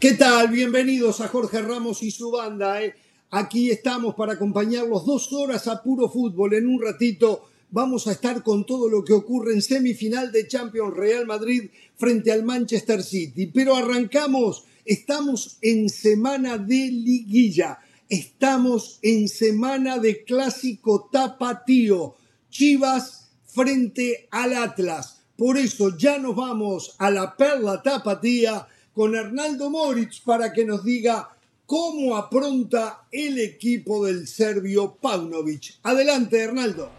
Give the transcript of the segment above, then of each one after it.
¿Qué tal? Bienvenidos a Jorge Ramos y su banda. ¿eh? Aquí estamos para acompañarlos dos horas a puro fútbol. En un ratito vamos a estar con todo lo que ocurre en semifinal de Champions Real Madrid frente al Manchester City. Pero arrancamos, estamos en semana de liguilla, estamos en semana de clásico tapatío, Chivas frente al Atlas. Por eso ya nos vamos a la perla tapatía con Hernaldo Moritz para que nos diga cómo apronta el equipo del serbio Paunovic. Adelante, Hernaldo.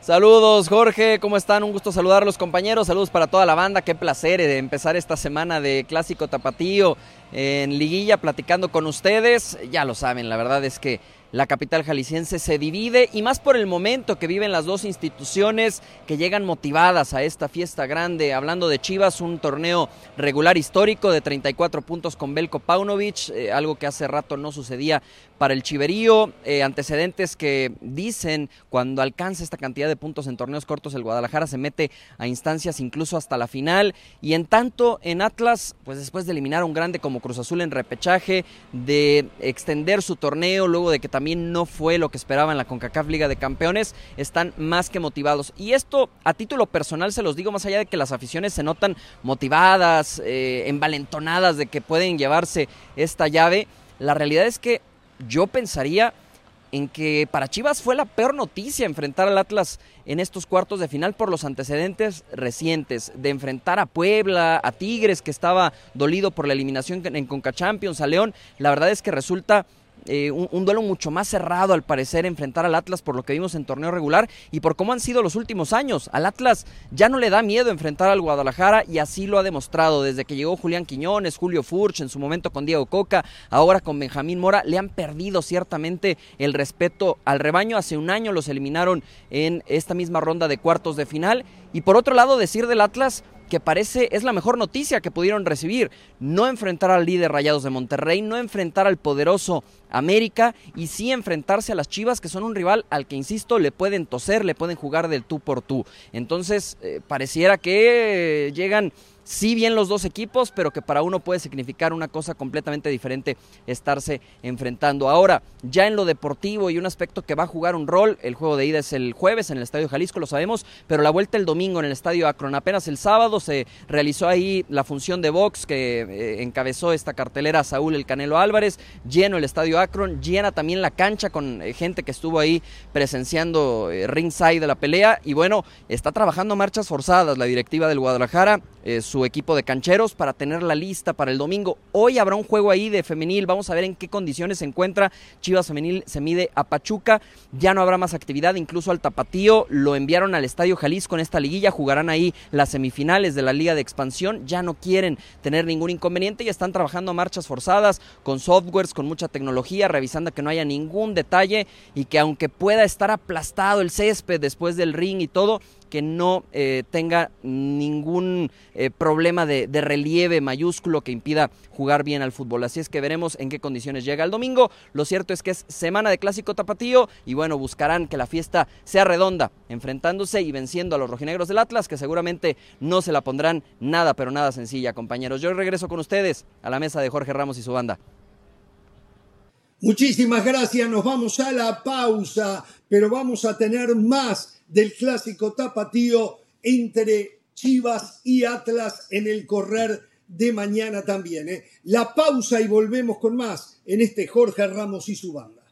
Saludos Jorge, ¿cómo están? Un gusto saludar a los compañeros, saludos para toda la banda, qué placer de empezar esta semana de Clásico Tapatío en Liguilla platicando con ustedes. Ya lo saben, la verdad es que la capital jalisciense se divide y más por el momento que viven las dos instituciones que llegan motivadas a esta fiesta grande. Hablando de Chivas, un torneo regular histórico de 34 puntos con Belko Paunovic, eh, algo que hace rato no sucedía para el Chiverío. Eh, antecedentes que dicen cuando alcanza esta cantidad de puntos en torneos cortos, el Guadalajara se mete a instancias incluso hasta la final. Y en tanto, en Atlas, pues después de eliminar a un grande como Cruz Azul en repechaje, de extender su torneo luego de que también no fue lo que esperaba en la CONCACAF Liga de Campeones, están más que motivados. Y esto a título personal se los digo, más allá de que las aficiones se notan motivadas, eh, envalentonadas de que pueden llevarse esta llave, la realidad es que yo pensaría en que para Chivas fue la peor noticia enfrentar al Atlas en estos cuartos de final por los antecedentes recientes, de enfrentar a Puebla, a Tigres, que estaba dolido por la eliminación en Conca Champions, a León. La verdad es que resulta eh, un, duelo mucho más cerrado al parecer enfrentar al Atlas por lo que vimos en torneo regular y por cómo han sido los últimos años. Al Atlas ya no le da miedo enfrentar al Guadalajara y así lo ha demostrado desde que llegó Julián Quiñones, Julio Furch, en su momento con Diego Coca, ahora con Benjamín Mora, le han perdido ciertamente el respeto al rebaño. Hace un año los eliminaron en esta misma ronda de cuartos de final y por otro lado decir del Atlas que parece es la mejor noticia que pudieron recibir. No enfrentar al líder Rayados de Monterrey, no enfrentar al poderoso América y sí enfrentarse a las Chivas, que son un rival al que, insisto, le pueden toser, le pueden jugar del tú por tú. Entonces, eh, pareciera que llegan sí bien los dos equipos, pero que para uno puede significar una cosa completamente diferente estarse enfrentando. Ahora, ya en lo deportivo y un aspecto que va a jugar un rol, el juego de ida es el jueves en el Estadio Jalisco, lo sabemos, pero la vuelta el domingo en el Estadio Akron. Apenas el sábado se realizó ahí la función de box que eh, encabezó esta cartelera Saúl El Canelo Álvarez, lleno el Estadio Akron, llena también la cancha con eh, gente que estuvo ahí presenciando eh, ringside de la pelea y bueno, está trabajando marchas forzadas la directiva del Guadalajara, equipo de cancheros para tener la lista para el domingo. Hoy habrá un juego ahí de femenil, vamos a ver en qué condiciones se encuentra. Chivas Femenil se mide a Pachuca, ya no habrá más actividad, incluso al Tapatío lo enviaron al Estadio Jalisco en esta liguilla, jugarán ahí las semifinales de la Liga de Expansión, ya no quieren tener ningún inconveniente y están trabajando a marchas forzadas, con softwares, con mucha tecnología, revisando que no haya ningún detalle y que aunque pueda estar aplastado el césped después del ring y todo, que no eh, tenga ningún eh, problema de, de, relieve mayúsculo que impida jugar bien al fútbol. Así es que veremos en qué condiciones llega el domingo. Lo cierto es que es semana de clásico tapatío y bueno, buscarán que la fiesta sea redonda, enfrentándose y venciendo a los rojinegros del Atlas, que seguramente no se la pondrán nada, pero nada sencilla, compañeros. Yo regreso con ustedes a la mesa de Jorge Ramos y su banda. Muchísimas gracias, nos vamos a la pausa, pero vamos a tener más del clásico tapatío entre Chivas y Atlas en el correr de mañana también. ¿eh? La pausa y volvemos con más en este Jorge Ramos y su banda.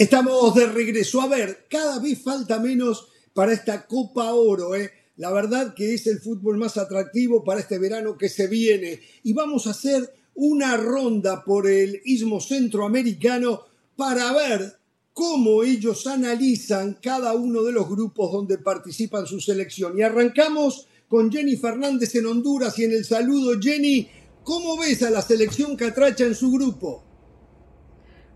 Estamos de regreso. A ver, cada vez falta menos para esta Copa Oro. ¿eh? La verdad que es el fútbol más atractivo para este verano que se viene. Y vamos a hacer una ronda por el istmo centroamericano para ver cómo ellos analizan cada uno de los grupos donde participan su selección. Y arrancamos con Jenny Fernández en Honduras y en el saludo, Jenny, ¿cómo ves a la selección catracha en su grupo?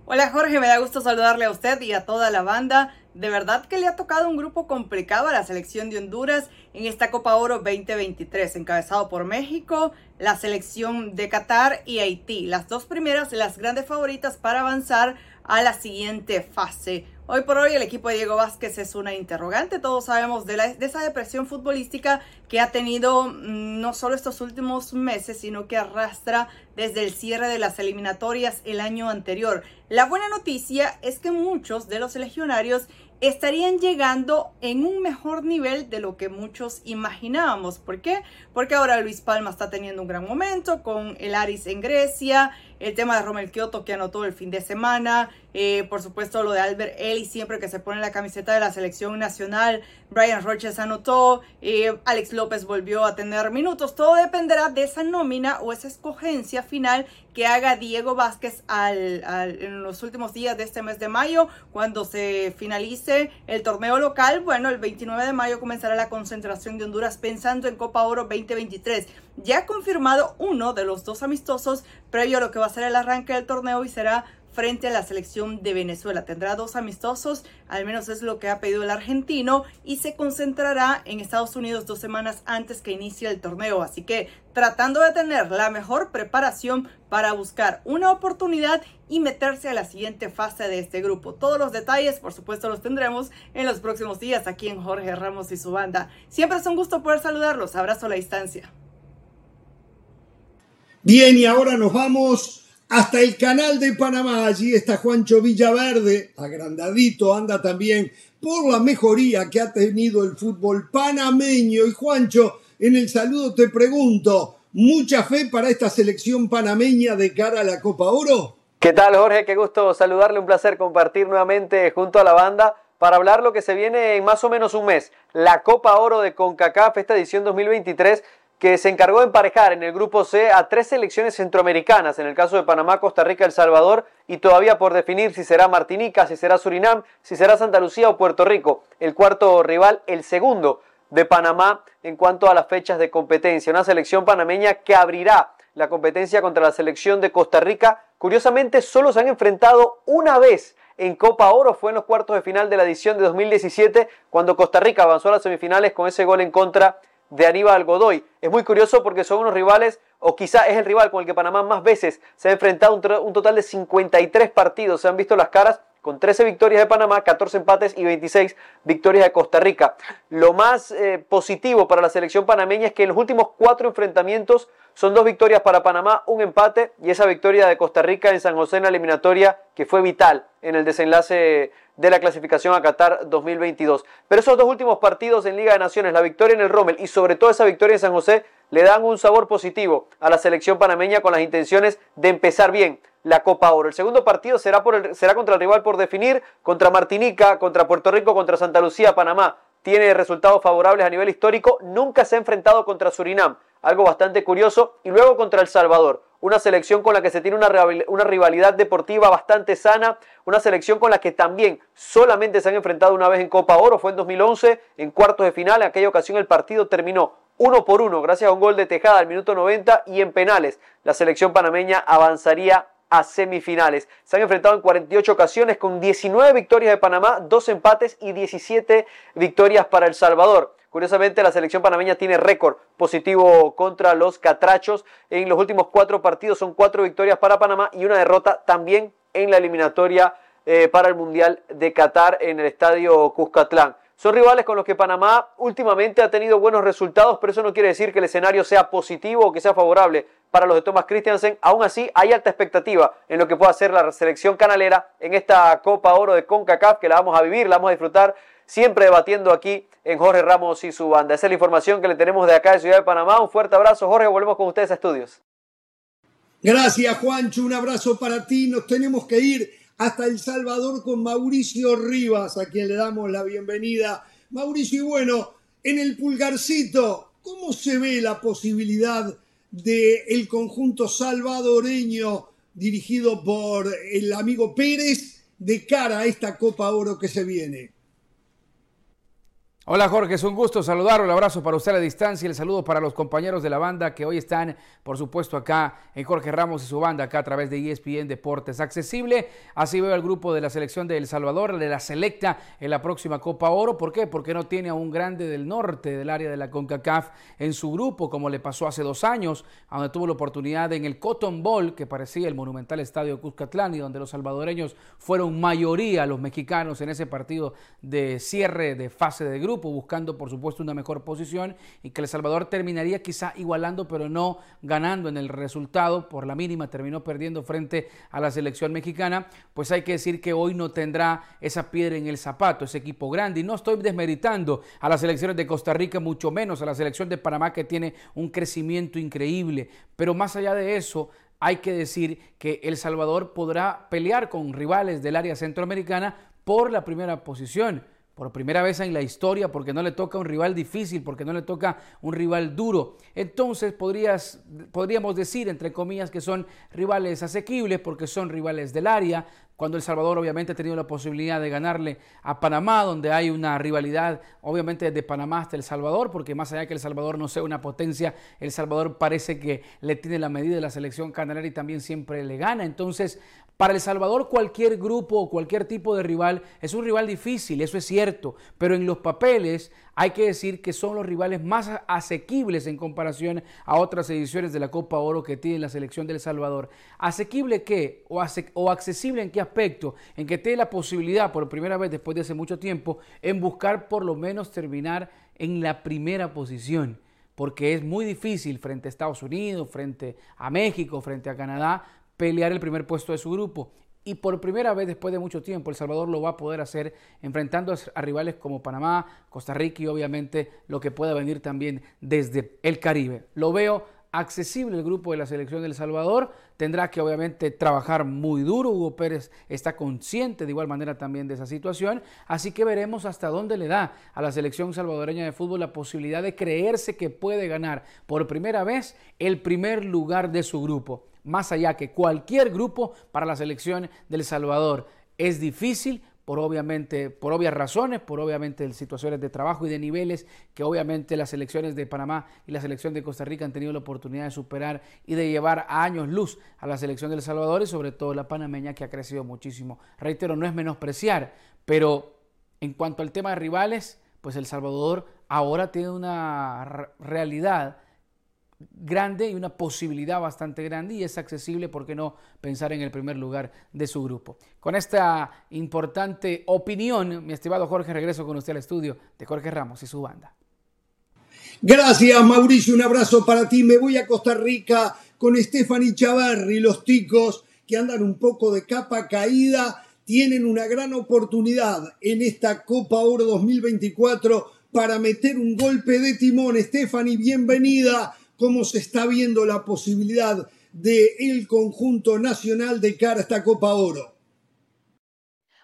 Hola Jorge, me da gusto saludarle a usted y a toda la banda. de verdad que le ha tocado un grupo complicado a la selección de Honduras en esta Copa Oro 2023, encabezado por México, la selección de Qatar y Haití. Las dos primeras, las grandes favoritas para avanzar a la siguiente fase. Hoy por hoy el equipo de Diego Vázquez es una interrogante. Todos sabemos de, de, esa depresión futbolística que ha tenido mm, no solo estos últimos meses, sino que arrastra desde el cierre de las eliminatorias el año anterior. La buena noticia es que muchos de los legionarios estarían llegando en un mejor nivel de lo que muchos imaginábamos. ¿Por qué? Porque ahora Luis Palma está teniendo un gran momento con el Aris en Grecia, el tema de Romel Kioto que anotó el fin de semana, eh, por supuesto lo de Albert Ellis siempre que se pone la camiseta de la selección nacional, Brian Roches anotó, eh, Alex López volvió a tener minutos, todo dependerá de esa nómina o esa escogencia final que haga Diego Vázquez en los últimos días de este mes de mayo, cuando se finalice el torneo local. Bueno, el 29 de mayo comenzará la concentración de Honduras pensando en Copa Oro 2023. Ya confirmado uno de los dos amistosos previo a lo que va a ser el arranque del torneo y será frente a la selección de Venezuela. Tendrá dos amistosos, al menos es lo que ha pedido el argentino, y se concentrará en Estados Unidos dos semanas antes que inicie el torneo. Así que tratando de tener la mejor preparación para buscar una oportunidad y meterse a la siguiente fase de este grupo. Todos los detalles, por supuesto, los tendremos en los próximos días aquí en Jorge Ramos y su banda. Siempre es un gusto poder saludarlos. Abrazo a la distancia. Bien, y ahora nos vamos hasta el canal de Panamá. Allí está Juancho Villaverde, agrandadito, anda también por la mejoría que ha tenido el fútbol panameño. Y Juancho, en el saludo te pregunto, ¿mucha fe para esta selección panameña de cara a la Copa Oro? ¿Qué tal, Jorge? Qué gusto saludarle, un placer compartir nuevamente junto a la banda para hablar lo que se viene en más o menos un mes, la Copa Oro de CONCACAF, esta edición 2023 que se encargó de emparejar en el grupo C a tres selecciones centroamericanas, en el caso de Panamá, Costa Rica, El Salvador, y todavía por definir si será Martinica, si será Surinam, si será Santa Lucía o Puerto Rico. El cuarto rival, el segundo de Panamá en cuanto a las fechas de competencia. Una selección panameña que abrirá la competencia contra la selección de Costa Rica. Curiosamente, solo se han enfrentado una vez en Copa Oro, fue en los cuartos de final de la edición de 2017, cuando Costa Rica avanzó a las semifinales con ese gol en contra de Aníbal Godoy. Es muy curioso porque son unos rivales, o quizá es el rival con el que Panamá más veces se ha enfrentado, un, total de 53 partidos, se han visto las caras con 13 victorias de Panamá, 14 empates y 26 victorias de Costa Rica. Lo más eh, positivo para la selección panameña es que en los últimos cuatro enfrentamientos son dos victorias para Panamá, un empate y esa victoria de Costa Rica en San José en la eliminatoria que fue vital en el desenlace de la clasificación a Qatar 2022. Pero esos dos últimos partidos en Liga de Naciones, la victoria en el Rommel y sobre todo esa victoria en San José, le dan un sabor positivo a la selección panameña con las intenciones de empezar bien la Copa Oro. El segundo partido será, por será contra el rival por definir, contra Martinica, contra Puerto Rico, contra Santa Lucía, Panamá. Tiene resultados favorables a nivel histórico, nunca se ha enfrentado contra Surinam, algo bastante curioso, y luego contra El Salvador una selección con la que se tiene una, una, rivalidad deportiva bastante sana, una selección con la que también solamente se han enfrentado una vez en Copa Oro, fue en 2011, en cuartos de final, en aquella ocasión el partido terminó uno por uno, gracias a un gol de Tejada al minuto 90 y en penales la selección panameña avanzaría a semifinales. Se han enfrentado en 48 ocasiones con 19 victorias de Panamá, 2 empates y 17 victorias para El Salvador. Curiosamente, la selección panameña tiene récord positivo contra los catrachos. En los últimos cuatro partidos son cuatro victorias para Panamá y una derrota también en la eliminatoria eh, para el Mundial de Qatar en el estadio Cuscatlán. Son rivales con los que Panamá últimamente ha tenido buenos resultados, pero eso no quiere decir que el escenario sea positivo o que sea favorable para los de Thomas Christiansen. Aún así, hay alta expectativa en lo que pueda hacer la selección canalera en esta Copa Oro de CONCACAF, que la vamos a vivir, la vamos a disfrutar siempre debatiendo aquí en Jorge Ramos y su banda. Esa es la información que le tenemos de acá de Ciudad de Panamá. Un fuerte abrazo, Jorge. Volvemos con ustedes a estudios. Gracias, Juancho. Un abrazo para ti. Nos tenemos que ir hasta El Salvador con Mauricio Rivas, a quien le damos la bienvenida. Mauricio, y bueno, en el pulgarcito, ¿cómo se ve la posibilidad del el conjunto salvadoreño dirigido por el amigo Pérez de cara a esta Copa Oro que se viene? Hola Jorge, es un gusto saludarlo, un abrazo para usted a la distancia y el saludo para los compañeros de la banda que hoy están, por supuesto, acá en Jorge Ramos y su banda, acá a través de ESPN Deportes. Accesible, así veo el grupo de la selección de El Salvador, de la selecta en la próxima Copa Oro. ¿Por qué? Porque no tiene a un grande del norte del área de la CONCACAF en su grupo, como le pasó hace dos años, donde tuvo la oportunidad en el Cotton Bowl, que parecía el monumental estadio Cuscatlán y donde los salvadoreños fueron mayoría los mexicanos en ese partido de cierre de fase de grupo buscando por supuesto una mejor posición y que El Salvador terminaría quizá igualando, pero no ganando en el resultado, por la mínima terminó perdiendo frente a la selección mexicana, pues hay que decir que hoy no tendrá esa piedra en el zapato, ese equipo grande. Y no estoy desmeritando a las selecciones de Costa Rica, mucho menos a la selección de Panamá que tiene un crecimiento increíble, pero más allá de eso, hay que decir que El Salvador podrá pelear con rivales del área centroamericana por la primera posición por primera vez en la historia, porque no le toca un rival difícil, porque no le toca un rival duro. Entonces podrías, podríamos decir, entre comillas, que son rivales asequibles, porque son rivales del área, cuando El Salvador obviamente ha tenido la posibilidad de ganarle a Panamá, donde hay una rivalidad obviamente de Panamá hasta El Salvador, porque más allá de que El Salvador no sea una potencia, El Salvador parece que le tiene la medida de la selección canaria y también siempre le gana. Entonces, para El Salvador cualquier grupo o cualquier tipo de rival es un rival difícil, eso es cierto, pero en los papeles hay que decir que son los rivales más asequibles en comparación a otras ediciones de la Copa Oro que tiene la selección de El Salvador. ¿Asequible qué? O, o accesible en qué aspecto? En que tiene la posibilidad, por primera vez después de hace mucho tiempo, en buscar por lo menos terminar en la primera posición porque es muy difícil frente a Estados Unidos, frente a México, frente a Canadá, pelear el primer puesto de su grupo. Y por primera vez después de mucho tiempo, El Salvador lo va a poder hacer enfrentando a rivales como Panamá, Costa Rica y obviamente lo que pueda venir también desde el Caribe. Lo veo accesible el grupo de la selección del Salvador. Tendrá que obviamente trabajar muy duro. Hugo Pérez está consciente de igual manera también de esa situación. Así que veremos hasta dónde le da a la selección salvadoreña de fútbol la posibilidad de creerse que puede ganar por primera vez el primer lugar de su grupo más allá que cualquier grupo para la selección del Salvador. Es difícil por obviamente, por obvias razones, por obviamente situaciones de trabajo y de niveles que obviamente las selecciones de Panamá y la selección de Costa Rica han tenido la oportunidad de superar y de llevar a años luz a la selección del Salvador y sobre todo la panameña que ha crecido muchísimo. Reitero, no es menospreciar, pero en cuanto al tema de rivales, pues El Salvador ahora tiene una realidad grande y una posibilidad bastante grande y es accesible, ¿por qué no pensar en el primer lugar de su grupo? Con esta importante opinión, mi estimado Jorge, regreso con usted al estudio de Jorge Ramos y su banda. Gracias, Mauricio. Un abrazo para ti. Me voy a Costa Rica con Stephanie Chavarri. Los ticos que andan un poco de capa caída tienen una gran oportunidad en esta Copa Oro 2024 para meter un golpe de timón. Stephanie, bienvenida cómo se está viendo la posibilidad del el conjunto nacional de cara a esta Copa Oro.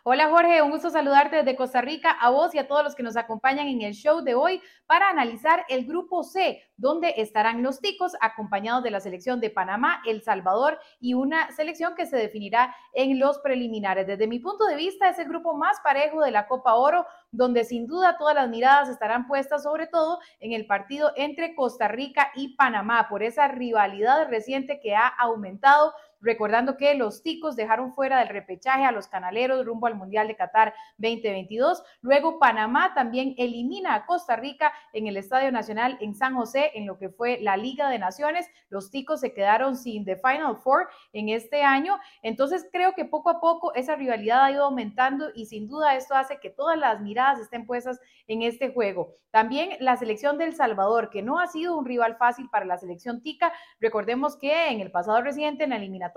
Hola Jorge, un gusto saludarte desde Costa Rica, a vos y a todos los que nos acompañan en el show de hoy para analizar el grupo C, donde estarán los ticos acompañados de la selección de Panamá, El Salvador y una selección que se definirá en los preliminares. Desde mi punto de vista es el grupo más parejo de la Copa Oro, donde sin duda todas las miradas estarán puestas sobre todo en el partido entre Costa Rica y Panamá por esa rivalidad reciente que ha aumentado recordando que los ticos dejaron fuera del repechaje a los canaleros rumbo al Mundial de Qatar 2022. Luego Panamá también elimina a Costa Rica en el Estadio Nacional en San José en lo que fue la Liga de Naciones. Los ticos se quedaron sin The Final Four en este año. Entonces creo que poco a poco esa rivalidad ha ido aumentando y sin duda esto hace que todas las miradas estén puestas en este juego. También la selección del Salvador, que no ha sido un rival fácil para la selección tica. Recordemos que en el pasado reciente, en la eliminación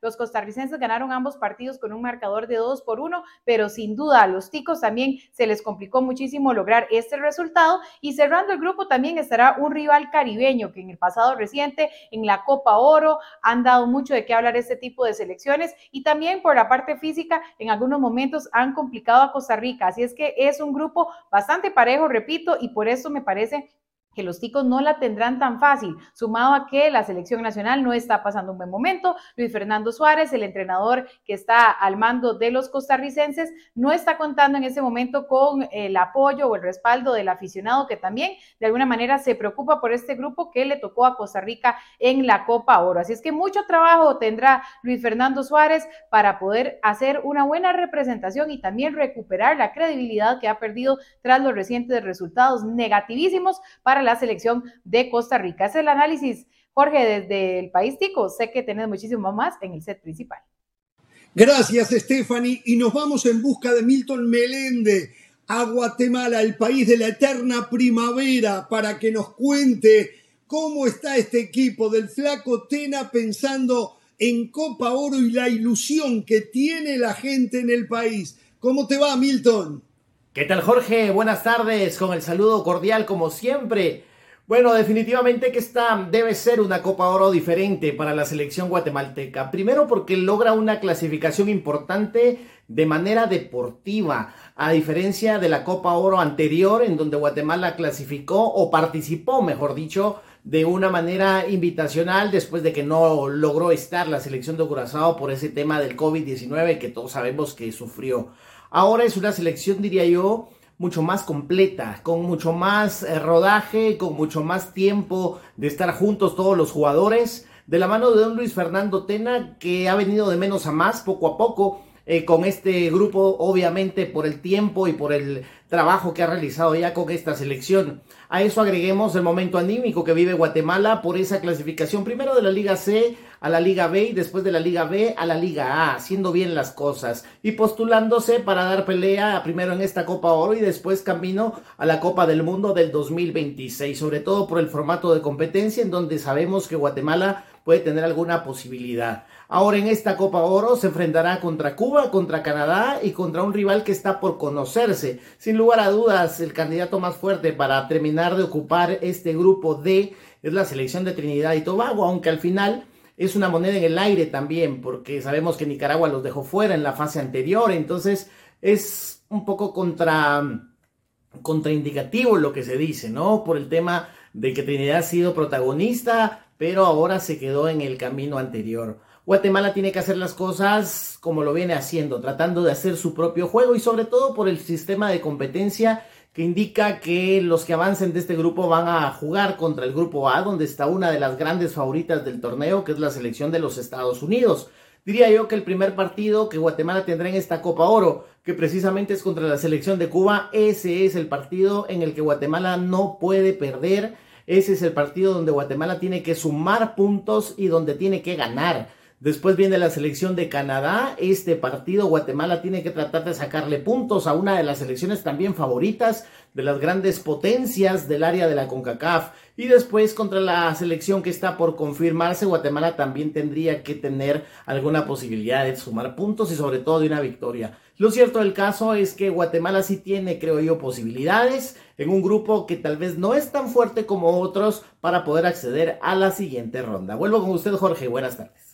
los costarricenses ganaron ambos partidos con un marcador de 2 por 1, pero sin duda a los ticos también se les complicó muchísimo lograr este resultado. Y cerrando el grupo también estará un rival caribeño que en el pasado reciente, en la Copa Oro, han dado mucho de qué hablar este tipo de selecciones y también por la parte física, en algunos momentos han complicado a Costa Rica. Así es que es un grupo bastante parejo, repito, y por eso me parece que los ticos no la tendrán tan fácil, sumado a que la selección nacional no está pasando un buen momento. Luis Fernando Suárez, el entrenador que está al mando de los costarricenses, no está contando en ese momento con el apoyo o el respaldo del aficionado que también de alguna manera se preocupa por este grupo que le tocó a Costa Rica en la Copa Oro. Así es que mucho trabajo tendrá Luis Fernando Suárez para poder hacer una buena representación y también recuperar la credibilidad que ha perdido tras los recientes resultados negativísimos para la selección de Costa Rica. Es el análisis, Jorge, desde el país tico. Sé que tenés muchísimo más en el set principal. Gracias, Stephanie. Y nos vamos en busca de Milton Melende a Guatemala, el país de la eterna primavera, para que nos cuente cómo está este equipo del Flaco Tena pensando en Copa Oro y la ilusión que tiene la gente en el país. ¿Cómo te va, Milton? ¿Qué tal Jorge? Buenas tardes, con el saludo cordial como siempre. Bueno, definitivamente que esta debe ser una Copa Oro diferente para la selección guatemalteca. Primero porque logra una clasificación importante de manera deportiva, a diferencia de la Copa Oro anterior en donde Guatemala clasificó o participó, mejor dicho, de una manera invitacional después de que no logró estar la selección de Curazao por ese tema del COVID-19 que todos sabemos que sufrió. Ahora es una selección, diría yo, mucho más completa, con mucho más eh, rodaje, con mucho más tiempo de estar juntos todos los jugadores, de la mano de don Luis Fernando Tena, que ha venido de menos a más poco a poco. Eh, con este grupo, obviamente por el tiempo y por el trabajo que ha realizado ya con esta selección. A eso agreguemos el momento anímico que vive Guatemala por esa clasificación primero de la Liga C a la Liga B y después de la Liga B a la Liga A, haciendo bien las cosas y postulándose para dar pelea primero en esta Copa Oro y después camino a la Copa del Mundo del 2026, sobre todo por el formato de competencia en donde sabemos que Guatemala puede tener alguna posibilidad. Ahora en esta Copa Oro se enfrentará contra Cuba, contra Canadá y contra un rival que está por conocerse. Sin lugar a dudas, el candidato más fuerte para terminar de ocupar este grupo D es la selección de Trinidad y Tobago, aunque al final es una moneda en el aire también, porque sabemos que Nicaragua los dejó fuera en la fase anterior, entonces es un poco contra, contraindicativo lo que se dice, ¿no? Por el tema de que Trinidad ha sido protagonista, pero ahora se quedó en el camino anterior. Guatemala tiene que hacer las cosas como lo viene haciendo, tratando de hacer su propio juego y sobre todo por el sistema de competencia que indica que los que avancen de este grupo van a jugar contra el grupo A, donde está una de las grandes favoritas del torneo, que es la selección de los Estados Unidos. Diría yo que el primer partido que Guatemala tendrá en esta Copa Oro, que precisamente es contra la selección de Cuba, ese es el partido en el que Guatemala no puede perder. Ese es el partido donde Guatemala tiene que sumar puntos y donde tiene que ganar. Después viene la selección de Canadá. Este partido Guatemala tiene que tratar de sacarle puntos a una de las selecciones también favoritas de las grandes potencias del área de la CONCACAF. Y después contra la selección que está por confirmarse, Guatemala también tendría que tener alguna posibilidad de sumar puntos y sobre todo de una victoria. Lo cierto del caso es que Guatemala sí tiene, creo yo, posibilidades en un grupo que tal vez no es tan fuerte como otros para poder acceder a la siguiente ronda. Vuelvo con usted, Jorge. Buenas tardes.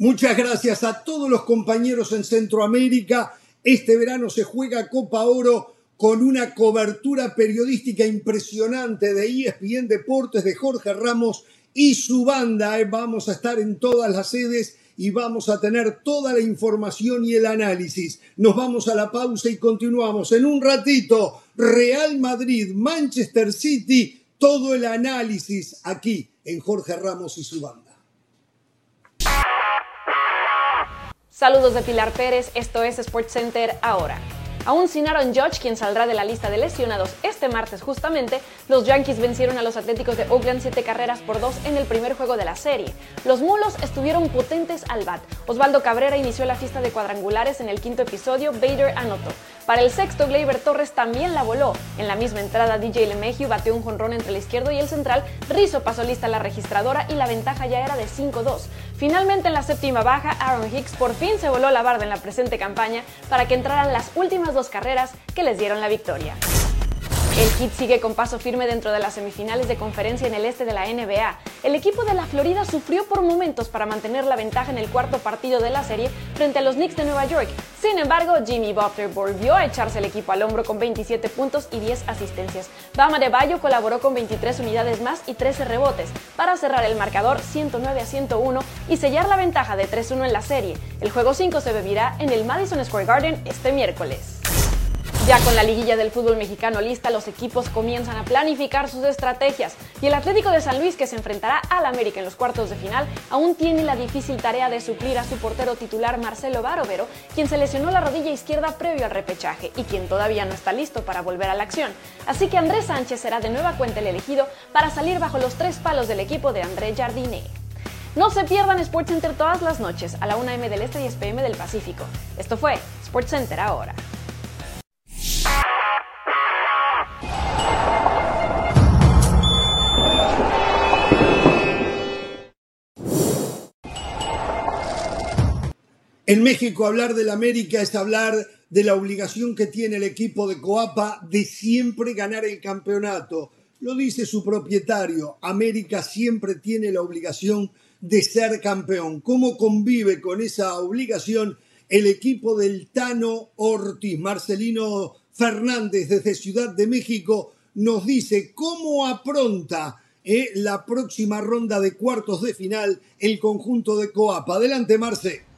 Muchas gracias a todos los compañeros en Centroamérica. Este verano se juega Copa Oro con una cobertura periodística impresionante de ESPN Deportes de Jorge Ramos y su banda. Eh, vamos a estar en todas las sedes y vamos a tener toda la información y el análisis. Nos vamos a la pausa y continuamos en un ratito. Real Madrid, Manchester City, todo el análisis aquí en Jorge Ramos y su banda. Saludos de Pilar Pérez, esto es SportsCenter ahora. Aún sin Aaron Judge, quien saldrá de la lista de lesionados este martes justamente, los Yankees vencieron a los Atléticos de Oakland siete carreras por dos en el primer juego de la serie. Los mulos estuvieron potentes al bat. Osvaldo Cabrera inició la fiesta de cuadrangulares en el quinto episodio, Bader anotó. Para el sexto, Gleyber Torres también la voló. En la misma entrada, DJ LeMahieu batió un jonrón entre el izquierdo y el central, Rizzo pasó lista la registradora y la ventaja ya era de 5-2. Finalmente, en la séptima baja, Aaron Hicks por fin se voló la barda en la presente campaña para que entraran las últimas dos carreras que les dieron la victoria. El Heat sigue con paso firme dentro de las semifinales de conferencia en el este de la NBA. El equipo de la Florida sufrió por momentos para mantener la ventaja en el cuarto partido de la serie frente a los Knicks de Nueva York. Sin embargo, Jimmy Butler volvió a echarse el equipo al hombro con 27 puntos y 10 asistencias. Bama de Bayo colaboró con 23 unidades más y 13 rebotes para cerrar el marcador 109 a 101 y sellar la ventaja de 3-1 en la serie. El juego 5 se beberá en el Madison Square Garden este miércoles. Ya con la liguilla del fútbol mexicano lista, los equipos comienzan a planificar sus estrategias y el Atlético de San Luis, que se enfrentará al América en los cuartos de final, aún tiene la difícil tarea de suplir a su portero titular Marcelo Barovero, quien se lesionó la rodilla izquierda previo al repechaje y quien todavía no está listo para volver a la acción. Así que Andrés Sánchez será de nueva cuenta el elegido para salir bajo los tres palos del equipo de André Jardine. No se pierdan SportsCenter todas las noches a la 1 m del Este y 10 pm del Pacífico. Esto fue SportsCenter ahora. En México hablar del América es hablar de la obligación que tiene el equipo de Coapa de siempre ganar el campeonato. Lo dice su propietario, América siempre tiene la obligación de ser campeón. ¿Cómo convive con esa obligación el equipo del Tano Ortiz? Marcelino Fernández desde Ciudad de México nos dice cómo apronta eh, la próxima ronda de cuartos de final el conjunto de Coapa. Adelante, Marce.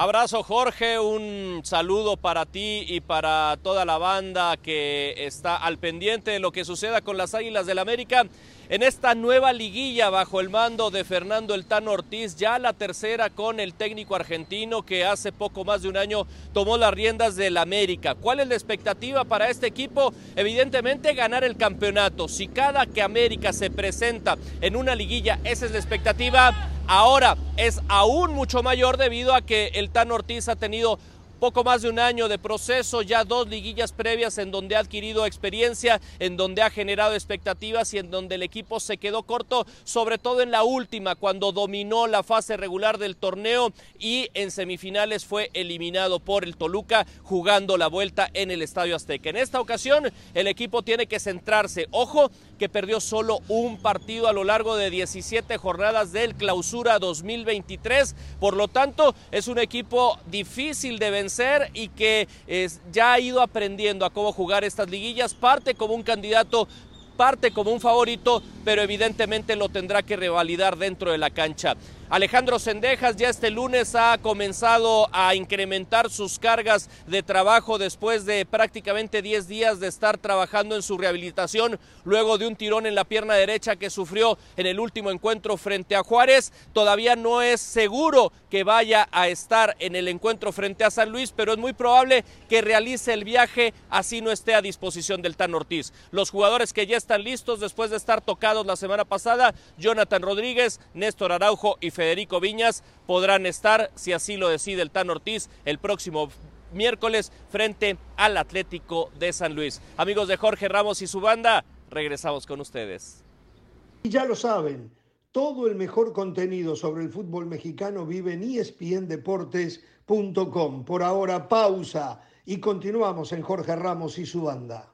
Abrazo Jorge, un saludo para ti y para toda la banda que está al pendiente de lo que suceda con las Águilas del América en esta nueva liguilla bajo el mando de Fernando El Tano Ortiz, ya la tercera con el técnico argentino que hace poco más de un año tomó las riendas del América. ¿Cuál es la expectativa para este equipo? Evidentemente ganar el campeonato. Si cada que América se presenta en una liguilla, esa es la expectativa Ahora es aún mucho mayor debido a que el Tan Ortiz ha tenido poco más de un año de proceso, ya dos liguillas previas en donde ha adquirido experiencia, en donde ha generado expectativas y en donde el equipo se quedó corto, sobre todo en la última, cuando dominó la fase regular del torneo y en semifinales fue eliminado por el Toluca jugando la vuelta en el Estadio Azteca. En esta ocasión el equipo tiene que centrarse, ojo, que perdió solo un partido a lo largo de 17 jornadas del clausura 2023, por lo tanto es un equipo difícil de vencer y que ya ha ido aprendiendo a cómo jugar estas liguillas, parte como un candidato parte como un favorito, pero evidentemente lo tendrá que revalidar dentro de la cancha. Alejandro Sendejas ya este lunes ha comenzado a incrementar sus cargas de trabajo después de prácticamente 10 días de estar trabajando en su rehabilitación luego de un tirón en la pierna derecha que sufrió en el último encuentro frente a Juárez. Todavía no es seguro que vaya a estar en el encuentro frente a San Luis, pero es muy probable que realice el viaje así no esté a disposición del Tan Ortiz. Los jugadores que ya están listos después de estar tocados la semana pasada, Jonathan Rodríguez, Néstor Araujo y Federico Viñas podrán estar, si así lo decide el Tan Ortiz, el próximo miércoles frente al Atlético de San Luis. Amigos de Jorge Ramos y su banda, regresamos con ustedes. Y ya lo saben, todo el mejor contenido sobre el fútbol mexicano vive en espndeportes.com. Por ahora, pausa y continuamos en Jorge Ramos y su banda.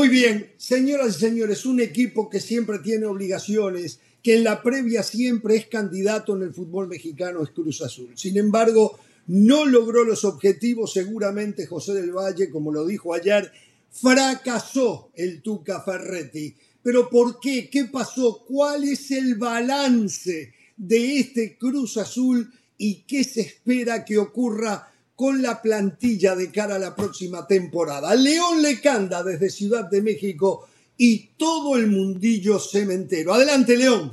Muy bien, señoras y señores, un equipo que siempre tiene obligaciones, que en la previa siempre es candidato en el fútbol mexicano, es Cruz Azul. Sin embargo, no logró los objetivos, seguramente José del Valle, como lo dijo ayer, fracasó el Tuca Ferretti. Pero ¿por qué? ¿Qué pasó? ¿Cuál es el balance de este Cruz Azul y qué se espera que ocurra con la plantilla de cara a la próxima temporada. León Lecanda desde Ciudad de México y todo el mundillo cementero. Adelante, León.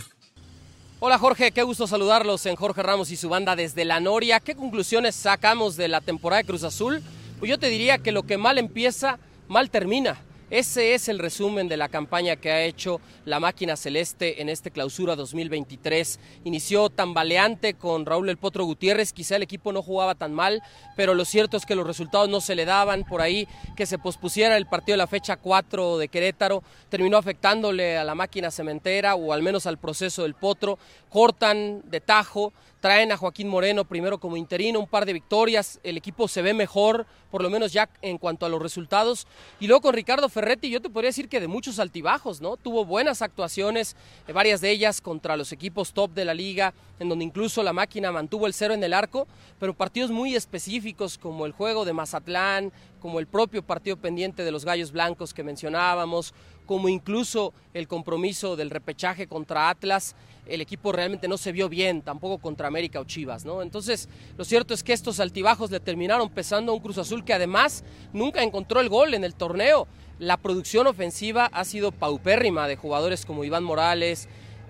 Hola Jorge, qué gusto saludarlos en Jorge Ramos y su banda desde La Noria. ¿Qué conclusiones sacamos de la temporada de Cruz Azul? Pues yo te diría que lo que mal empieza, mal termina. Ese es el resumen de la campaña que ha hecho la máquina celeste en este clausura 2023. Inició tambaleante con Raúl El Potro Gutiérrez, quizá el equipo no jugaba tan mal, pero lo cierto es que los resultados no se le daban. Por ahí que se pospusiera el partido de la fecha 4 de Querétaro terminó afectándole a la máquina cementera o al menos al proceso del Potro. Cortan de tajo traen a Joaquín Moreno primero como interino, un par de victorias, el equipo se ve mejor, por lo menos ya en cuanto a los resultados. Y luego con Ricardo Ferretti, yo te podría decir que de muchos altibajos, ¿no? Tuvo buenas actuaciones, eh, varias de ellas contra los equipos top de la liga, en donde incluso la máquina mantuvo el cero en el arco, pero partidos muy específicos como el juego de Mazatlán, como el propio partido pendiente de los Gallos Blancos que mencionábamos, como incluso el compromiso del repechaje contra Atlas el equipo realmente no se vio bien, tampoco contra América o Chivas, ¿no? Entonces, lo cierto es que estos altibajos le terminaron pesando a un Cruz Azul que además nunca encontró el gol en el torneo. La producción ofensiva ha sido paupérrima de jugadores como Iván Morales,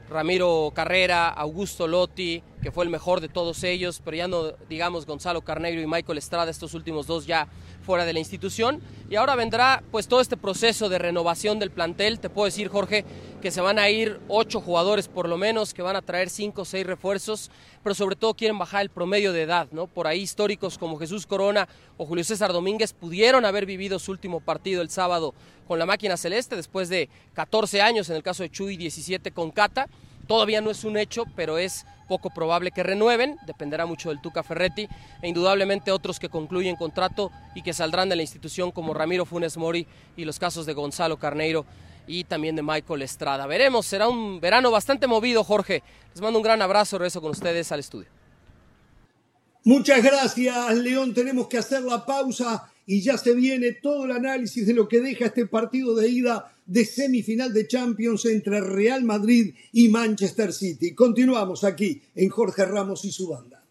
Ramiro Carrera, Augusto Lotti, que fue el mejor de todos ellos, pero ya no, digamos, Gonzalo Carneiro y Michael Estrada, estos últimos dos ya fuera de la institución. Y ahora vendrá pues todo este proceso de renovación del plantel. Te puedo decir, Jorge, que se van a ir ocho jugadores por lo menos, que van a traer cinco o seis refuerzos, pero sobre todo quieren bajar el promedio de edad, ¿no? Por ahí históricos como Jesús Corona o Julio César Domínguez pudieron haber vivido su último partido el sábado con la máquina celeste después de 14 años, en el caso de Chuy 17 con Cata. Todavía no es un hecho, pero es poco probable que renueven, dependerá mucho del Tuca Ferretti e indudablemente otros que concluyen contrato y que saldrán de la institución como Ramiro Funes Mori y los casos de Gonzalo Carneiro y también de Michael Estrada. Veremos, será un verano bastante movido, Jorge. Les mando un gran abrazo, regreso con ustedes al estudio. Muchas gracias, León. Tenemos que hacer la pausa y ya se viene todo el análisis de lo que deja este partido de ida de semifinal de Champions entre Real Madrid y Manchester City. Continuamos aquí en Jorge Ramos y su banda.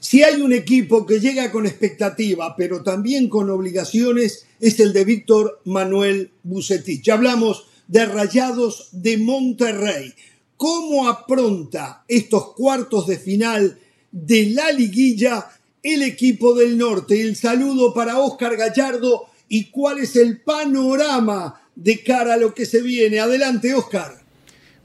Si hay un equipo que llega con expectativa, pero también con obligaciones, es el de Víctor Manuel Bucetich. Hablamos de Rayados de Monterrey. ¿Cómo apronta estos cuartos de final de la liguilla el equipo del norte. El saludo para Oscar Gallardo y cuál es el panorama de cara a lo que se viene. Adelante, Oscar.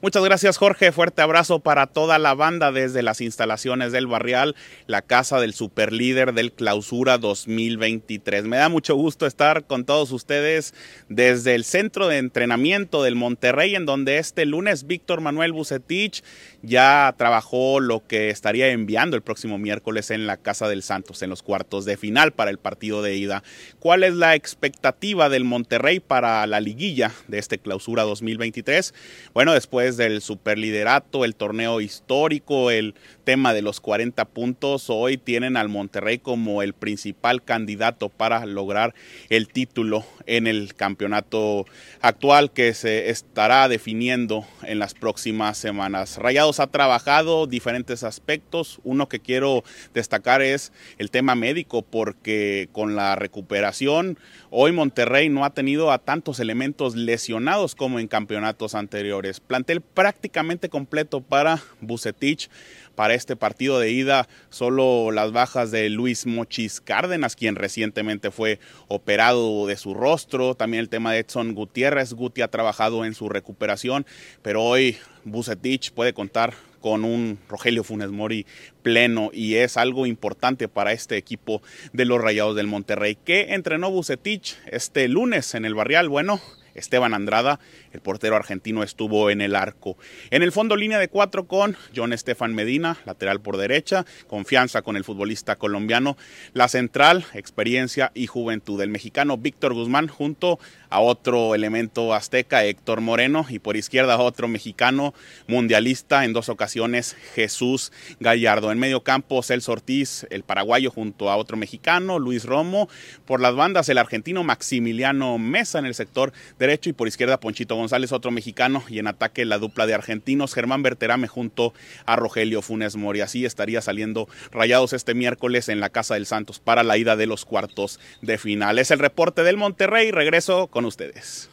Muchas gracias Jorge, fuerte abrazo para toda la banda desde las instalaciones del Barrial, la casa del superlíder del Clausura 2023. Me da mucho gusto estar con todos ustedes desde el centro de entrenamiento del Monterrey, en donde este lunes Víctor Manuel Bucetich ya trabajó lo que estaría enviando el próximo miércoles en la Casa del Santos en los cuartos de final para el partido de ida. ¿Cuál es la expectativa del Monterrey para la liguilla de este Clausura 2023? Bueno, después del superliderato, el torneo histórico, el tema de los 40 puntos, hoy tienen al Monterrey como el principal candidato para lograr el título en el campeonato actual que se estará definiendo en las próximas semanas. Rayados ha trabajado diferentes aspectos. Uno que quiero destacar es el tema médico porque con la recuperación hoy Monterrey no ha tenido a tantos elementos lesionados como en campeonatos anteriores. Plantel prácticamente completo para Bucetich para este partido de ida solo las bajas de Luis Mochis Cárdenas, quien recientemente fue operado de su rostro, también el tema de Edson Gutiérrez, Guti ha trabajado en su recuperación, pero hoy Bucetich puede contar con un Rogelio Funes Mori pleno y es algo importante para este equipo de los Rayados del Monterrey que entrenó Bucetich este lunes en el Barrial. Bueno, Esteban Andrada, el portero argentino, estuvo en el arco. En el fondo línea de cuatro con John Estefan Medina, lateral por derecha, confianza con el futbolista colombiano. La central, experiencia y juventud. El mexicano Víctor Guzmán junto a otro elemento azteca, Héctor Moreno, y por izquierda otro mexicano mundialista en dos ocasiones, Jesús Gallardo. En medio campo, Celso Ortiz, el paraguayo, junto a otro mexicano, Luis Romo. Por las bandas, el argentino Maximiliano Mesa en el sector derecho y por izquierda, Ponchito González, otro mexicano. Y en ataque, la dupla de argentinos, Germán Berterame junto a Rogelio Funes Mori. Así estaría saliendo rayados este miércoles en la Casa del Santos para la ida de los cuartos de final. Es el reporte del Monterrey. Regreso con ustedes.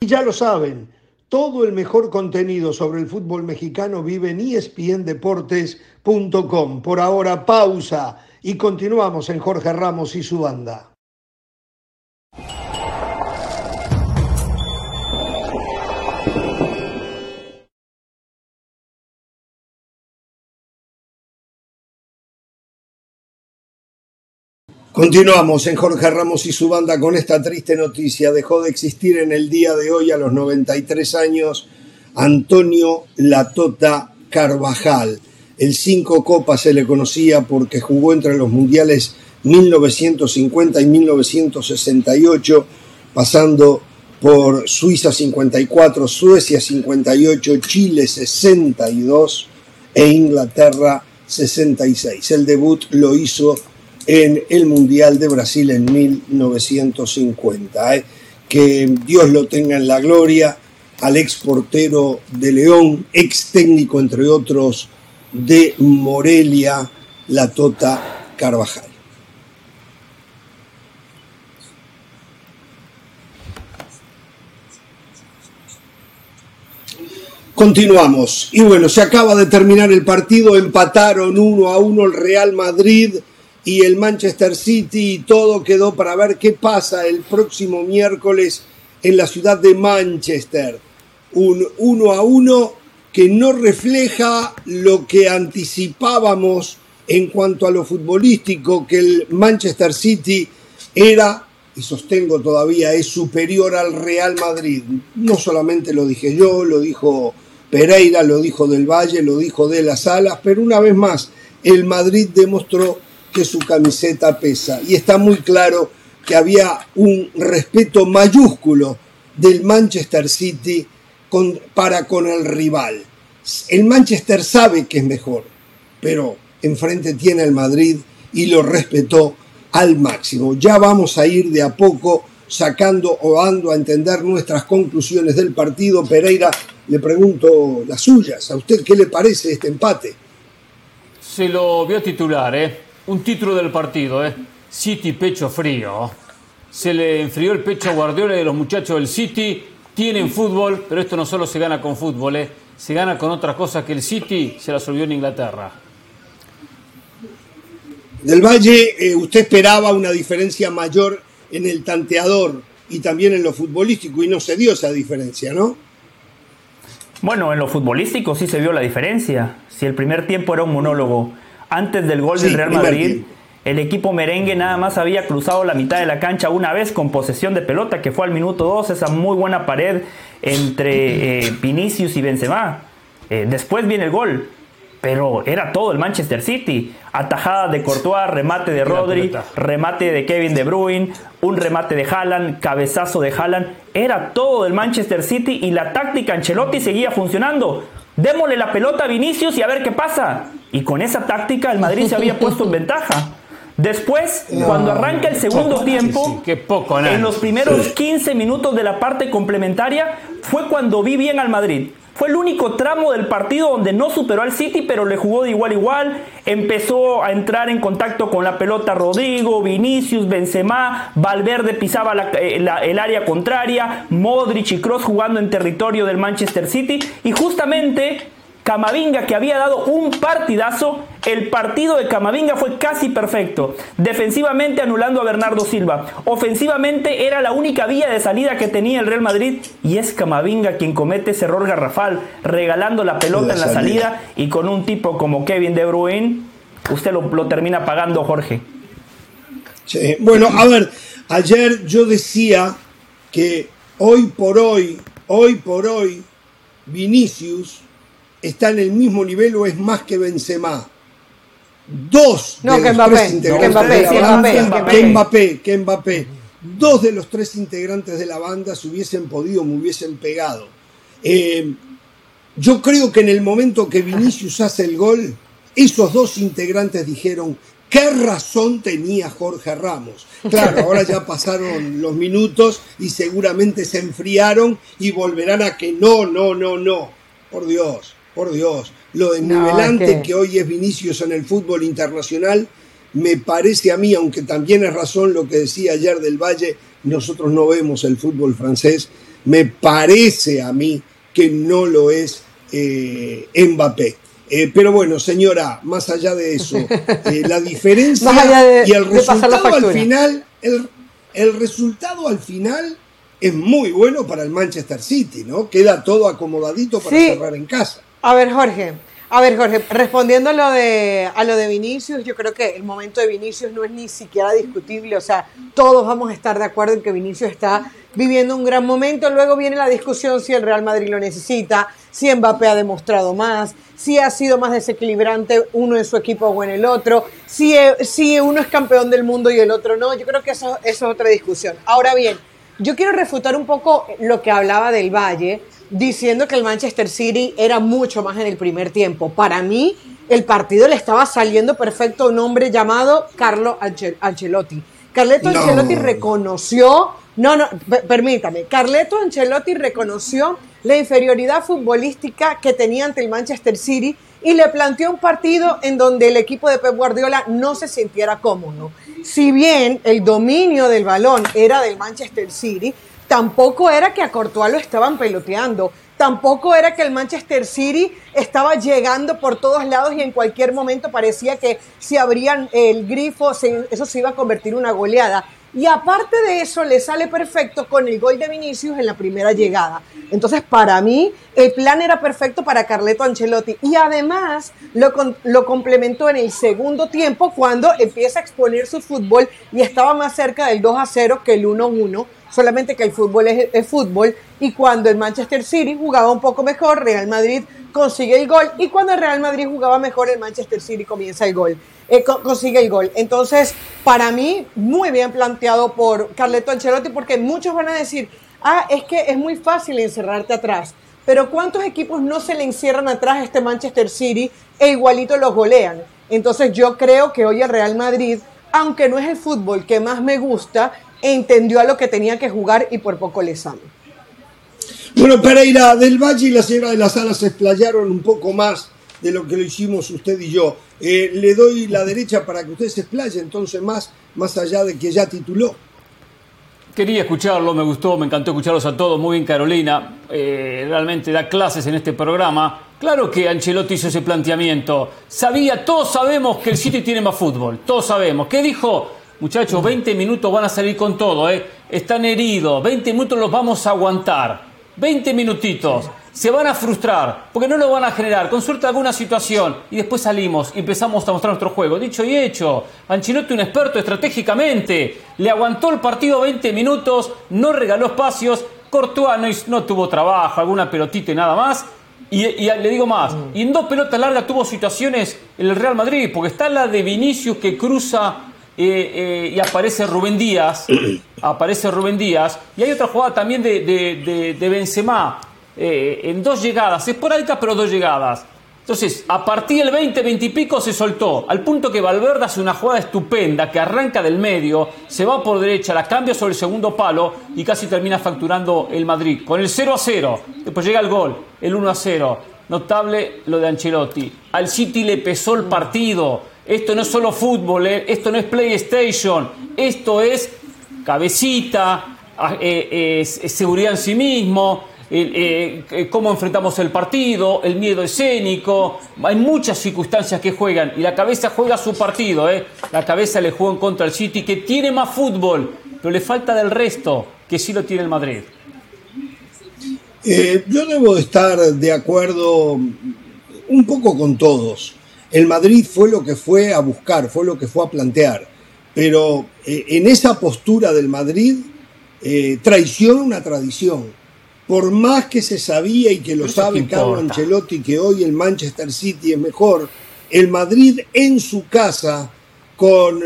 Ya lo saben, Todo el mejor contenido sobre el fútbol mexicano vive en espndeportes.com. Por ahora, pausa y continuamos en Jorge Ramos y su banda. Continuamos en Jorge Ramos y su banda con esta triste noticia. Dejó de existir en el día de hoy a los 93 años Antonio Latota Carvajal. El cinco copas se le conocía porque jugó entre los mundiales 1950 y 1968, pasando por Suiza 54, Suecia 58, Chile 62 e Inglaterra 66. El debut lo hizo en el Mundial de Brasil en 1950. ¿eh? Que Dios lo tenga en la gloria al ex portero de León, ex técnico entre otros de Morelia, la Tota Carvajal. Continuamos. Y bueno, se acaba de terminar el partido, empataron uno a uno el Real Madrid y el Manchester City y todo quedó para ver qué pasa el próximo miércoles en la ciudad de Manchester. Un uno a uno que no refleja lo que anticipábamos en cuanto a lo futbolístico, que el Manchester City era, y sostengo todavía, es superior al Real Madrid. No solamente lo dije yo, lo dijo Pereira, lo dijo Del Valle, lo dijo De las Alas, pero una vez más, el Madrid demostró que su camiseta pesa. Y está muy claro que había un respeto mayúsculo del Manchester City para con el rival. El Manchester sabe que es mejor, pero enfrente tiene al Madrid y lo respetó al máximo. Ya vamos a ir de a poco sacando o dando a entender nuestras conclusiones del partido. Pereira, le pregunto las suyas. ¿A usted qué le parece este empate? Se lo vio titular, ¿eh? Un título del partido, ¿eh? City pecho frío. Se le enfrió el pecho a Guardiola y los muchachos del City. Tienen fútbol, pero esto no solo se gana con fútbol, ¿eh? se gana con otras cosas que el City se la solvió en Inglaterra. Del Valle, eh, usted esperaba una diferencia mayor en el tanteador y también en lo futbolístico y no se dio esa diferencia, ¿no? Bueno, en lo futbolístico sí se vio la diferencia. Si el primer tiempo era un monólogo antes del gol del Real Madrid, el equipo merengue nada más había cruzado la mitad de la cancha una vez con posesión de pelota, que fue al minuto 2, esa muy buena pared entre eh, Vinicius y Benzema. Eh, después viene el gol, pero era todo el Manchester City. Atajada de Courtois, remate de Rodri, remate de Kevin De Bruyne, un remate de Haaland, cabezazo de Haaland. Era todo el Manchester City y la táctica Ancelotti seguía funcionando. Démosle la pelota a Vinicius y a ver qué pasa. Y con esa táctica el Madrid se había puesto en ventaja. Después, cuando arranca el segundo tiempo, en los primeros 15 minutos de la parte complementaria, fue cuando vi bien al Madrid. Fue el único tramo del partido donde no superó al City, pero le jugó de igual a igual. Empezó a entrar en contacto con la pelota Rodrigo, Vinicius, Benzema, Valverde pisaba eh, el área contraria, Modric y Kroos jugando en territorio del Manchester City. Y justamente Camavinga que había dado un partidazo, el partido de Camavinga fue casi perfecto. Defensivamente anulando a Bernardo Silva. Ofensivamente era la única vía de salida que tenía el Real Madrid y es Camavinga quien comete ese error garrafal, regalando la pelota en la salida. y con un tipo como Kevin De Bruyne, usted lo, lo termina pagando, Jorge. Sí. Bueno, a ver, ayer yo decía que hoy por hoy, hoy por hoy, Vinicius está en el mismo nivel o es más que Benzema. Dos de los tres integrantes de la banda, que Mbappé, que Mbappé. Dos de los tres integrantes de la banda se hubiesen podido, me hubiesen pegado. Eh, yo creo que en el momento que Vinicius hace el gol, esos dos integrantes dijeron, ¿qué razón tenía Jorge Ramos? Claro, ahora ya pasaron los minutos y seguramente se enfriaron y volverán a que no, no, no, no. Por Dios, por Dios, lo desnivelante que... hoy es Vinicius en el fútbol internacional, me parece a mí, aunque también es razón lo que decía ayer del Valle, nosotros no vemos el fútbol francés, me parece a mí que no lo es eh, Mbappé. Eh, pero bueno, señora, más allá de eso, eh, la diferencia y el resultado al final, el, el resultado al final es muy bueno para el Manchester City, ¿no? Queda todo acomodadito para cerrar en casa. A ver, Jorge, a ver, Jorge, respondiendo a lo, de, a lo de Vinicius, yo creo que el momento de Vinicius no es ni siquiera discutible. O sea, todos vamos a estar de acuerdo en que Vinicius está viviendo un gran momento. Luego viene la discusión si el Real Madrid lo necesita, si Mbappé ha demostrado más, si ha sido más desequilibrante uno en su equipo o en el otro, si, si uno es campeón del mundo y el otro no. Yo creo que eso, eso es otra discusión. Ahora bien, yo quiero refutar un poco lo que hablaba del Valle diciendo que el Manchester City era mucho más en el primer tiempo. Para mí, el partido le estaba saliendo perfecto a un hombre llamado Carlo Ancelotti. Carleto Ancelotti reconoció, no, no, permítame, Carleto Ancelotti reconoció la inferioridad futbolística que tenía ante el Manchester City y le planteó un partido en donde el equipo de Pep Guardiola no se sintiera cómodo. Si bien el dominio del balón era del Manchester City, tampoco era que a Courtois lo estaban peloteando, tampoco era que el Manchester City estaba llegando por todos lados y en cualquier momento parecía que si abrían el grifo, eso se iba a convertir en una goleada. Y aparte de eso, le sale perfecto con el gol de Vinicius en la primera llegada. Entonces, para mí, el plan era perfecto para Carleto Ancelotti. Y además, lo, complementó en el segundo tiempo cuando empieza a exponer su fútbol y estaba más cerca del 2 a 0 que el 1 1 solamente que el fútbol es, fútbol y cuando el Manchester City jugaba un poco mejor, Real Madrid consigue el gol y cuando el Real Madrid jugaba mejor, el Manchester City comienza el gol, eh, consigue el gol. Entonces, para mí, muy bien planteado por Carleto Ancelotti porque muchos van a decir, ah, es que es muy fácil encerrarte atrás. Pero ¿cuántos equipos no se le encierran atrás a este Manchester City e igualito los golean? Entonces yo creo que hoy el Real Madrid, aunque no es el fútbol que más me gusta, entendió a lo que tenía que jugar y por poco le sale. Bueno, Pereira del Valle y la señora de la Sala se explayaron un poco más de lo que lo hicimos usted y yo. Eh, le doy la derecha para que usted se explaye entonces más, más allá de que ya tituló. Quería escucharlo, me gustó, me encantó escucharlos a todos. Muy bien, Carolina. Eh, realmente da clases en este programa. Claro que Ancelotti hizo ese planteamiento. Sabía, todos sabemos que el City tiene más fútbol. Todos sabemos. ¿Qué dijo? Muchachos, 20 minutos van a salir con todo, ¿eh? Están heridos, 20 minutos los vamos a aguantar. 20 minutitos. Se van a frustrar porque no lo van a generar. Con suerte alguna situación y después salimos y empezamos a mostrar nuestro juego. Dicho y hecho, Ancelotti un experto estratégicamente. Le aguantó el partido 20 minutos, no regaló espacios. Courtois no, tuvo trabajo, alguna pelotita y nada más. Y, y, le digo más, y en dos pelotas largas tuvo situaciones en el Real Madrid, porque está la de Vinicius que cruza eh, eh, y aparece Rubén Díaz, aparece Rubén Díaz, y hay otra jugada también de, de, de, Benzema, eh, en dos llegadas, esporádicas pero dos llegadas. Entonces, a partir del 20, 20 y pico se soltó, al punto que Valverde hace una jugada estupenda que arranca del medio, se va por derecha, la cambia sobre el segundo palo y casi termina facturando el Madrid. Con el 0 a 0, después llega el gol, el 1 a 0. Notable lo de Ancelotti. Al City le pesó el partido esto no es solo fútbol, eh, esto no es PlayStation, esto es cabecita, ah, eh, seguridad en sí mismo, eh, cómo enfrentamos el partido, el miedo escénico. Hay muchas circunstancias que juegan y la cabeza juega su partido. La cabeza le juega en contra al City, que tiene más fútbol, pero le falta del resto, que sí lo tiene el Madrid. yo debo estar de acuerdo un poco con todos. El Madrid fue lo que fue a buscar, fue lo que fue a plantear. Pero eh, en esa postura del Madrid eh, traiciona una tradición. Por más que se sabía y que lo sabe Carlo Ancelotti que hoy el Manchester City es mejor, el Madrid en su casa, con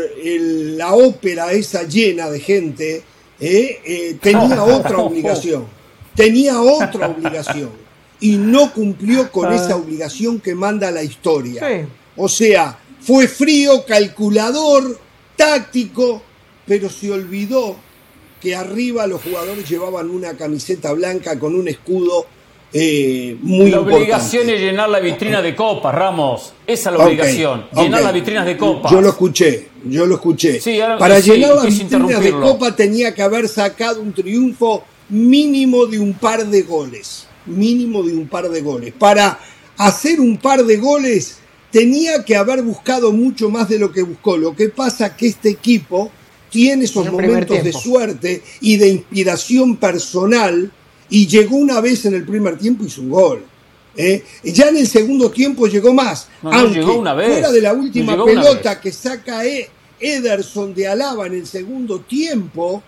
la ópera esa llena de gente, eh, tenía otra obligación. Tenía otra obligación y no cumplió con esa obligación que manda la historia. O sea, fue frío, calculador, táctico, pero se olvidó que arriba los jugadores llevaban una camiseta blanca con un escudo eh, muy La obligación es llenar la vitrina de copas, Ramos. Esa es la obligación, llenar las vitrinas de copas. Yo lo escuché, yo lo escuché. Para llenar las vitrinas de copa tenía que haber sacado un triunfo mínimo de un par de goles mínimo de un par de goles. Para hacer un par de goles tenía que haber buscado mucho más de lo que buscó. Lo que pasa que este equipo tiene esos momentos de suerte y de inspiración personal y llegó una vez en el primer tiempo y hizo un gol. ¿eh? Ya en el segundo tiempo llegó más. aunque llegó una vez. fuera de la última pelota que saca e- Ederson de Alaba en el segundo tiempo,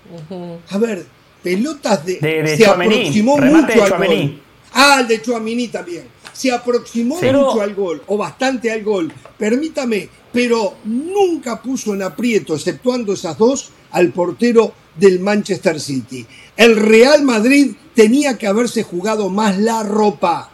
a ver, pelotas de, De- de se aproximó remate mucho de al gol. Ah, el de Chuamini también. Se aproximó Pero- mucho al gol, o bastante al gol. Permítame, pero nunca puso en aprieto, exceptuando esas dos, al portero del Manchester City. El Real Madrid tenía que haberse jugado más la ropa,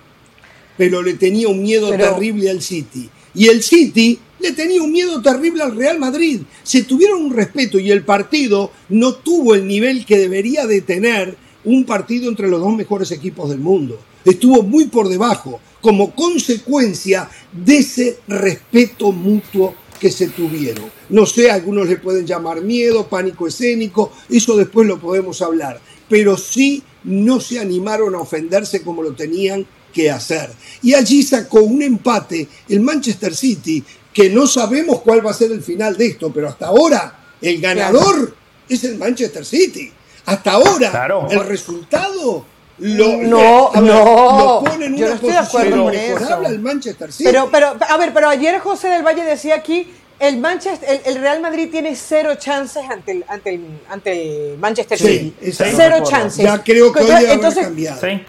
pero le tenía un miedo Pero- terrible al City. Y el City le tenía un miedo terrible al Real Madrid. Se tuvieron un respeto y el partido no tuvo el nivel que debería de tener un partido entre los dos mejores equipos del mundo. Estuvo muy por debajo, como consecuencia de ese respeto mutuo que se tuvieron. No sé, algunos le pueden llamar miedo, pánico escénico, eso después lo podemos hablar, pero sí no se animaron a ofenderse como lo tenían que hacer. Y allí sacó un empate el Manchester City, que no sabemos cuál va a ser el final de esto, pero hasta ahora el ganador es el Manchester City. Hasta ahora Claro. el resultado lo, No, ver, no, lo pone en yo una no estoy de acuerdo con eso. al Manchester City. Pero, pero, a ver, pero ayer José del Valle decía aquí, el Manchester, el, el Real Madrid tiene cero chances ante el, ante el, ante el Manchester Sí, City. Cero chances. Ya creo que hoy haber Entonces, cambiado. Sí.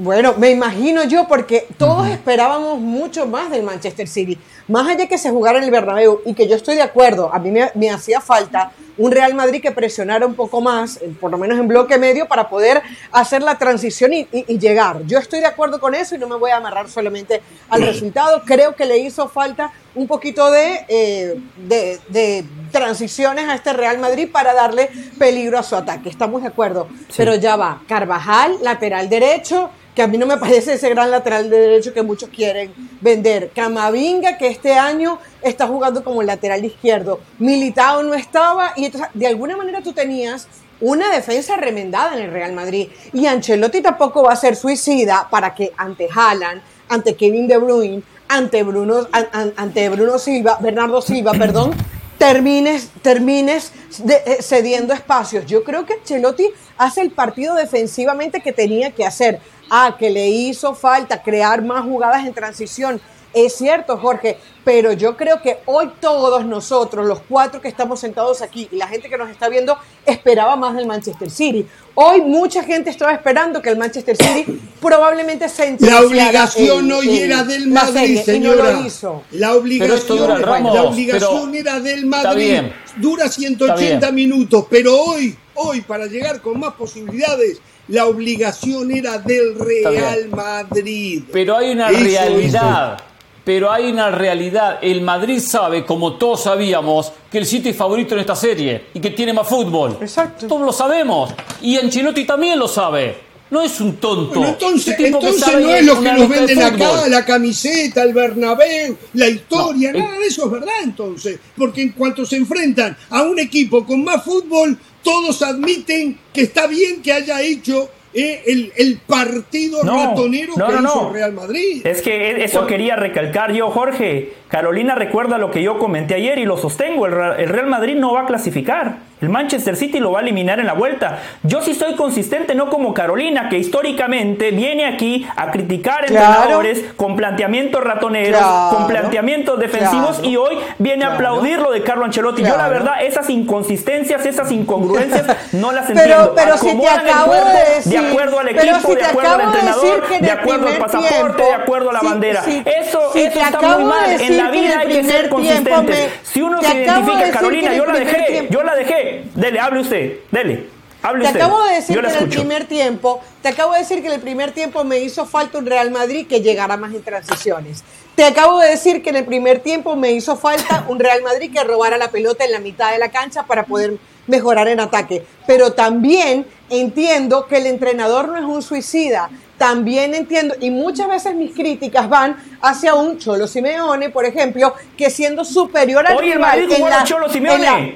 Bueno, me imagino yo, porque todos esperábamos mucho más del Manchester City. Más allá que se jugara en el Bernabéu, y que yo estoy de acuerdo, a mí me, me hacía falta un Real Madrid que presionara un poco más, eh, por lo menos en bloque medio, para poder hacer la transición y, y- y llegar. Yo estoy de acuerdo con eso y no me voy a amarrar solamente al resultado. Creo que le hizo falta un poquito de, eh, de, de transiciones a este Real Madrid para darle peligro a su ataque. Estamos de acuerdo. Pero ya va, Carvajal, lateral derecho, que a mí no me parece ese gran lateral de derecho que muchos quieren vender. Camavinga, que este año está jugando como lateral izquierdo. Militao no estaba y entonces de alguna manera tú tenías una defensa remendada en el Real Madrid. Y Ancelotti tampoco va a ser suicida para que ante Haaland, ante Kevin De Bruyne, ante Bruno, an- an- ante Bruno Silva, Bernardo Silva, perdón, termines, termines eh, cediendo espacios. Yo creo que Ancelotti hace el partido defensivamente que tenía que hacer. Ah, que le hizo falta crear más jugadas en transición. Es cierto, Jorge, pero yo creo que hoy todos nosotros, los cuatro que estamos sentados aquí y la gente que nos está viendo, esperaba más del Manchester City. Hoy mucha gente estaba esperando que el Manchester City probablemente se La obligación el- el- era del Madrid, no señora. lo hizo. La obligación, esto dura, Ramos, la obligación era del Madrid. Dura 180 Está bien. minutos, pero hoy, hoy, para llegar con más posibilidades, la obligación era del. Real Madrid. Pero hay una Eso realidad. Pero hay una realidad. El Madrid sabe, como todos sabíamos, que el City es favorito en esta serie y que tiene más fútbol. Exacto. Todos lo sabemos. Y Ancelotti también lo sabe. No es un tonto. Bueno, entonces, entonces sabe no es lo que nos venden acá, la camiseta, el Bernabéu, la historia, No, eh. nada de eso es verdad entonces, porque en cuanto se enfrentan a un equipo con más fútbol, todos admiten que está bien que haya hecho eh, el, el partido No, ratonero no, que no, hizo Real Madrid. Es que eso quería recalcar yo, Jorge. Carolina recuerda lo que yo comenté ayer y lo sostengo. El el Real Madrid no va a clasificar. El Manchester City lo va a eliminar en la vuelta. Yo sí soy consistente, no como Carolina, que históricamente viene aquí a criticar Claro. entrenadores con planteamientos ratoneros, Claro. con planteamientos defensivos Claro. y hoy viene a aplaudir lo de Carlo Ancelotti. Yo la verdad, esas inconsistencias, esas incongruencias, no las Pero- entiendo. pero si te el acabo de decir- de acuerdo al equipo, si de acuerdo al entrenador, en de acuerdo al pasaporte, tiempo, de acuerdo a la bandera. si- eso eso está muy mal. En la vida hay que ser consistentes. me- si uno te se de identifica, Carolina, yo la dejé, tiempo- yo la dejé. Dele, hable usted, dele. Hable Te usted. acabo de decir yo que en el primer tiempo, te acabo de decir que en el primer tiempo me hizo falta un Real Madrid que llegara más en transiciones. Te acabo de decir que en el primer tiempo me hizo falta un Real Madrid que robara la pelota en la mitad de la cancha para poder mejorar en ataque. Pero también entiendo que el entrenador no es un suicida. También entiendo, y muchas veces mis críticas van hacia un Cholo Simeone, por ejemplo, que siendo superior al Oye, el rival jugó en la- Cholo en Simeone. la-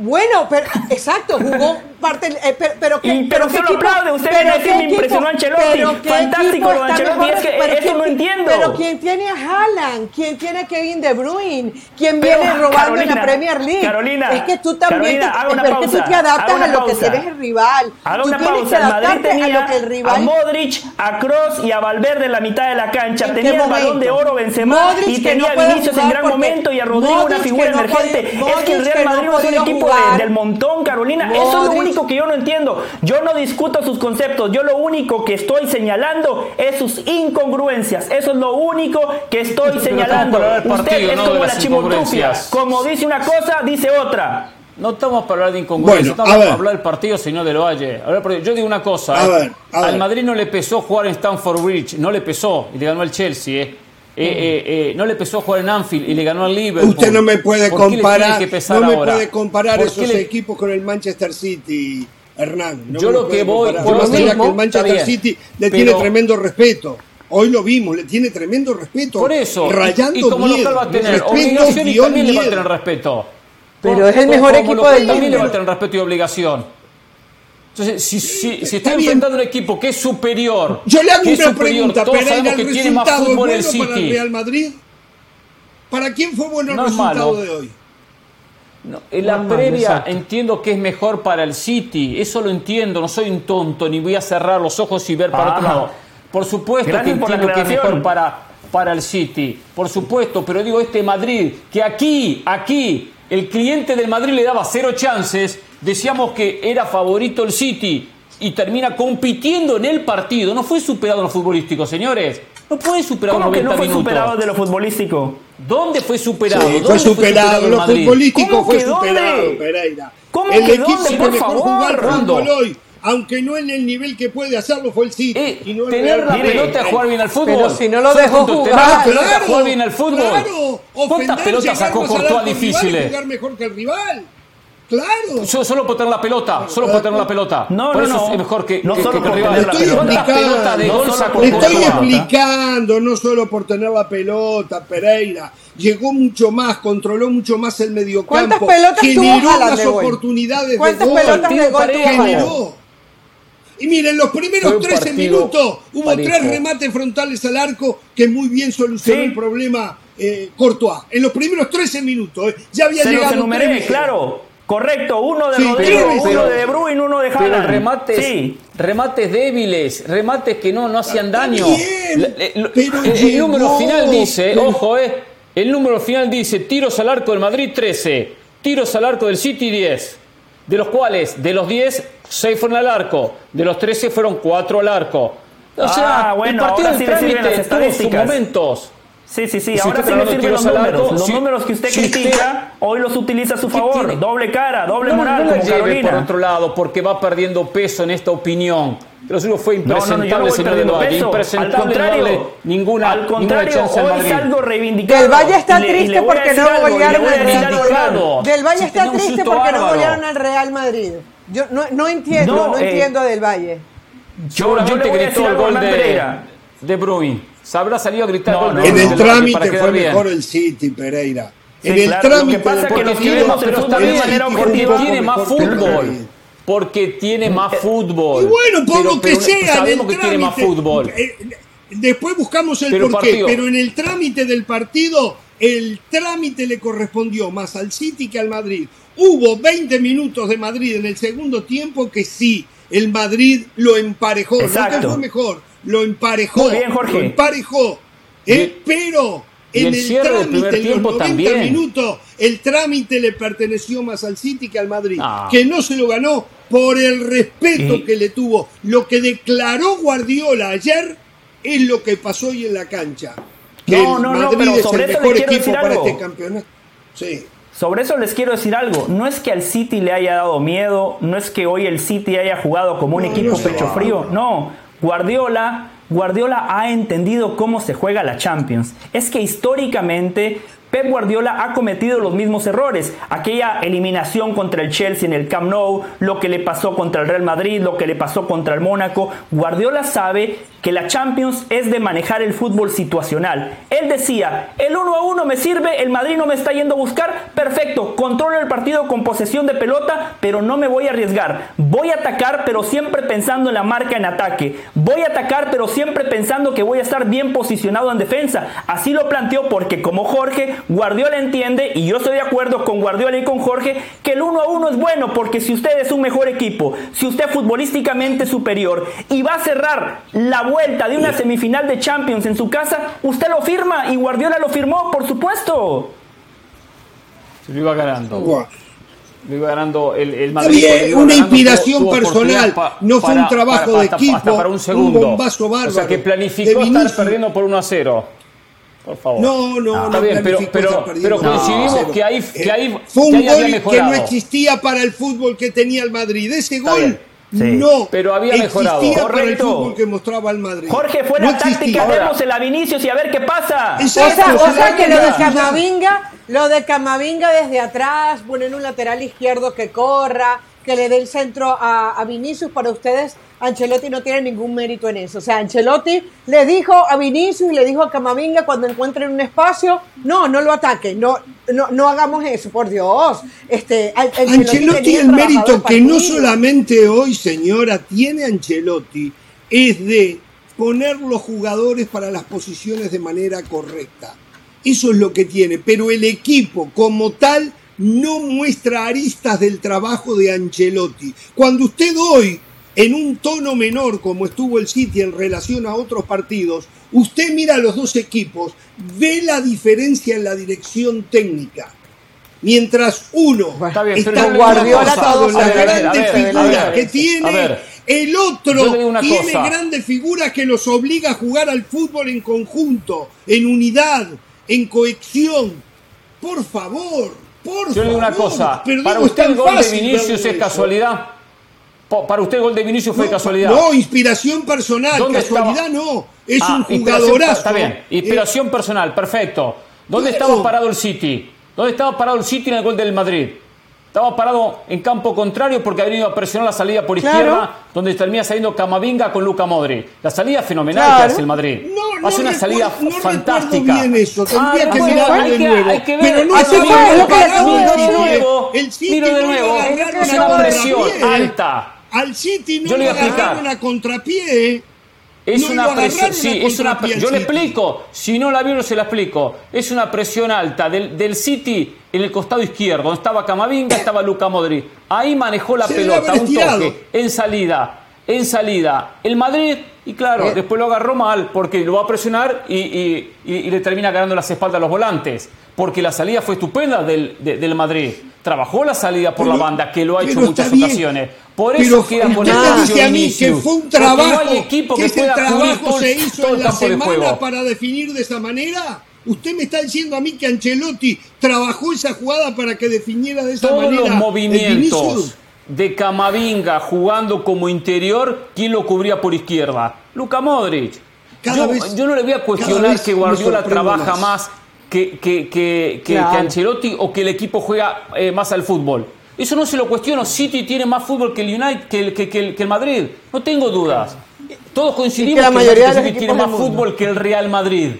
bueno, pero exacto, jugó, parte, eh, pero, pero, ¿qué, y, pero, pero usted lo aplaude, usted decir me impresionó Ancelotti, fantástico lo Ancelotti, es que eso no entiendo. Pero ¿quién tiene a Haaland? ¿Quién tiene a Kevin De Bruyne? ¿Quién viene robando Carolina, en la Premier League? Carolina, es que tú también Carolina, te, es pausa, que tú te adaptas a lo que tienes el rival. Haga tú una tienes pausa, que el Madrid tenía a lo que el rival... a Modric, a Kroos y a Valverde en la mitad de la cancha, tenía el balón de oro Benzema y tenía a Vinicius en gran momento y a Rodrigo una figura emergente. Es que el Real Madrid no es un equipo del montón, Carolina, eso es lo único que yo no entiendo. Yo no discuto sus conceptos, yo lo único que estoy señalando es sus incongruencias. Eso es lo único que estoy señalando. Usted es como la chimotufia. Como dice una cosa, dice otra. No estamos para hablar de incongruencia, bueno, estamos para hablar del partido, señor del Valle. Yo digo una cosa, a ¿eh? ver, a al ver. Madrid no le pesó jugar en Stamford Bridge, no le pesó y le ganó al Chelsea. ¿eh? Eh, eh, no le pesó jugar en Anfield y le ganó al Liverpool. Usted no me puede ¿Por comparar, tiene que pesar no me ahora? puede comparar ¿Por esos le- equipos con el Manchester City, Hernán. No Yo lo que voy- Más lo allá mismo, que el Manchester bien, City le pero- tiene tremendo respeto. Hoy lo vimos, le tiene tremendo respeto. Por eso, y- rayando y como miedo, local va a tener respeto, obligación y también le va a miedo. tener respeto. Pero es el mejor como equipo local del También le va a mundo. tener respeto y obligación. Entonces, si, si, si está enfrentando un equipo que es superior, Yo le hago que es una superior, pregunta, todos Pereira, sabemos ¿el que tiene más fútbol el bueno para el City. Real Madrid? ¿Para quién fue bueno el No es resultado malo. de hoy? No, en la No, previa entiendo que es mejor para el City, eso lo entiendo, no soy un tonto ni voy a cerrar los ojos y ver para Ah. otro lado. Por supuesto que entiendo que es mejor para, para el City, por supuesto, pero digo este Madrid, que aquí, aquí, el cliente del Madrid le daba cero chances, decíamos que era favorito el City y termina compitiendo en el partido, no fue superado en lo futbolístico, señores. No puede superar ¿Cómo que 90 no fue minutos. superado de lo futbolístico? ¿Dónde fue superado? Sí, ¿Dónde fue superado, el lo Madrid? futbolístico ¿Cómo fue que superado, Pereira. ¿Cómo el que equipo dónde, que por mejor favor, Rondo? fútbol hoy, aunque no en el nivel que puede hacerlo, fue el City. Eh, y no el tener Real la Madrid. pelota y jugar bien al fútbol. Pero si no lo dejó jugar. tener la pelota y claro, jugar bien al fútbol. Claro, ¿Cuántas pelotas sacó Courtois y difíciles? jugar mejor que el rival. Claro. Solo, solo por tener la pelota, solo por tener la pelota. No, por no, eso no. es mejor que, No que, solo que por el tener la Estoy pelota. ¿Cuántas explicando, pelotas de no solo por Estoy la pelota. explicando, no solo por tener la pelota, Pereira. Llegó mucho más, controló mucho más el mediocampo. ¿Cuántas pelotas tuvo generó Haaland más de gol? oportunidades de ¿Cuántas gol. pelotas de gol generó. Y miren, los primeros Fue un 13 partido minutos hubo parejo. tres remates frontales al arco que muy bien solucionó Sí. el problema eh, Courtois. En los primeros 13 minutos eh, ya había Se los llegado enumeré, tres veces. claro. Correcto, uno de Sí, Rodrigo, pero- uno de De Bruyne, uno de Pero Haaland. remates, Sí. remates débiles, remates que no, no hacían daño. bien, pero el, el número final dice, pero- ojo, eh, el número final dice tiros al arco del Madrid 13, tiros al arco del City 10, de los cuales de los 10, 6 fueron al arco, de los 13 fueron 4 al arco. O sea, Ah, bueno, el partido ahora del sí trámite las tuvo sus momentos. Sí, sí, sí. Si Ahora usted sí le sirven los números. arco, Los si- números que usted si usted- critica, hoy los utiliza a su ¿Qué favor. tiene? Doble cara, doble No, moral, no la como lleve Carolina. por otro lado porque va perdiendo peso en esta opinión. Pero eso fue No, no, no, yo impresentable, no señor Valle. Al no contrario, darle ninguna, al contrario, ninguna chance al hoy Madrid. salgo reivindicado. Del Valle está le- le triste a porque no golearon a al Real Madrid. Del Valle está triste porque no golearon al Real Madrid. Yo no, no entiendo, No, no, eh, entiendo del Valle. Yo, a gritó decir el a gol de, de Bruyne. Se habrá salido a gritar No, gol de no, En el trámite fue bien. mejor el City, Pereira. En el claro, lo que trámite pasa es que los partido, que vemos el el fútbol City de manera jugó Porque un objetiva. poco tiene más fútbol. Porque tiene más fútbol. Y bueno, por Pero- lo que pero sea, sabemos que tiene más fútbol. eh, después buscamos el Pero porqué, partido. pero en el trámite del partido, el trámite le correspondió más al City que al Madrid. Hubo 20 minutos de Madrid en el segundo tiempo que sí, el Madrid lo emparejó, no Exacto. que fue mejor, lo emparejó, Muy bien, Jorge. lo emparejó, eh, el- y en el el, cierre del trámite, primer en los tiempo 90 también. minutos, el trámite le perteneció más al City que al Madrid, Ah. que no se lo ganó por el respeto Y- que le tuvo. Lo que declaró Guardiola ayer es lo que pasó hoy en la cancha. Que No, no, no, pero es sobre el mejor quiero equipo decir para algo. este campeonato. Sí. Sobre eso les quiero decir algo. No es que al City le haya dado miedo, no es que hoy el City haya jugado como un No, equipo no pecho frío. No, Guardiola, Guardiola ha entendido cómo se juega la Champions. Es que históricamente Pep Guardiola ha cometido los mismos errores. Aquella eliminación contra el Chelsea en el Camp Nou, lo que le pasó contra el Real Madrid, lo que le pasó contra el Mónaco. Guardiola sabe que la Champions es de manejar el fútbol situacional. Él decía, el 1 a 1 me sirve, el Madrid no me está yendo a buscar, perfecto, controlo el partido con posesión de pelota, pero no me voy a arriesgar. Voy a atacar, pero siempre pensando en la marca en ataque. Voy a atacar, pero siempre pensando que voy a estar bien posicionado en defensa. Así lo planteó porque como Jorge, Guardiola entiende, y yo estoy de acuerdo con Guardiola y con Jorge, que el 1 a 1 es bueno porque si usted es un mejor equipo, si usted futbolísticamente superior y va a cerrar la vuelta de una semifinal de Champions en su casa, usted lo firma y Guardiola lo firmó, por supuesto. Se lo iba ganando. Lo iba ganando el, el Madrid. Bien, una inspiración personal, no fue un trabajo de equipo, para un, segundo. un bombazo bárbaro. O sea, que planificó estar perdiendo por 1 a 0. Por favor. No, no, ah, no. Está bien, pero, pero, pero coincidimos que ahí, que ahí, fue un gol que no existía para el fútbol que tenía el Madrid. Ese gol no, pero había mejorado. Correcto. que mostraba el Madrid. Jorge, fue la táctica, démosela a Vinicius y a ver qué pasa. Exacto, o sea, que lo de Camavinga, lo de Camavinga desde atrás, poner un lateral izquierdo que corra, que le dé el centro a, a Vinicius para ustedes Ancelotti no tiene ningún mérito en eso. O sea, Ancelotti le dijo a Vinicius y le dijo a Camavinga cuando encuentren un espacio, no, no lo ataquen, no, no, no hagamos eso, por Dios. Este, Ancelotti, el mérito que no solamente hoy, señora, tiene Ancelotti, es de poner los jugadores para las posiciones de manera correcta. Eso es lo que tiene, pero el equipo como tal no muestra aristas del trabajo de Ancelotti. Cuando usted hoy en un tono menor como estuvo el City en relación a otros partidos, usted mira a los dos equipos, ve la diferencia en la dirección técnica. Mientras uno está, bien, está basado en las grandes figuras que tiene, el otro tiene grandes figuras que los obliga a jugar al fútbol en conjunto, en unidad, en cohesión. Por favor, por favor. Yo le digo una cosa, para usted el gol de Vinicius es casualidad. Para usted el gol de Vinicius fue casualidad. No, inspiración personal, casualidad no. Es ah, un jugadorazo. Está bien, inspiración personal, perfecto. ¿Dónde estaba parado el City? ¿Dónde estaba parado el City en el gol del Madrid? Estaba parado en campo contrario porque ha venido a presionar la salida por izquierda, donde termina saliendo Camavinga con Luca Modri. La salida fenomenal que hace el Madrid. No, hace una salida fantástica. Bien eso. Tendría que mirarlo de nuevo. Hay que ver. Pero no así fue, lo que de nuevo. El City miro de nuevo. Es una presión alta. Al City no le agarraron a contrapié. Es una presión, sí, es una yo le explico, si no la vieron se la explico. Es una presión alta del, del City en el costado izquierdo, donde estaba Camavinga, estaba Luca Modri. Ahí manejó la pelota, un toque, en salida, en salida. El Madrid, y claro, eh. después lo agarró mal, porque lo va a presionar y, y, y, le termina ganando las espaldas a los volantes. Porque la salida fue estupenda del, del Madrid. Trabajó la salida por la banda, que lo ha hecho en muchas ocasiones. Por eso queda con dice a mí que fue un trabajo, no equipo que, ese trabajo se hizo en la semana para definir de esa manera. Usted me está diciendo a mí que Ancelotti trabajó esa jugada para que definiera de esa manera. Todos los movimientos de Camavinga jugando como interior, ¿quién lo cubría por izquierda? Luca Modric. Yo, no le voy a cuestionar que Guardiola trabaja más, que, que, que, Ancelotti o que el equipo juega eh, más al fútbol. Eso no se lo cuestiono. City tiene más fútbol que el United, que el, Madrid. No tengo dudas. Todos coincidimos que, la mayoría City tiene más fútbol que el Real Madrid.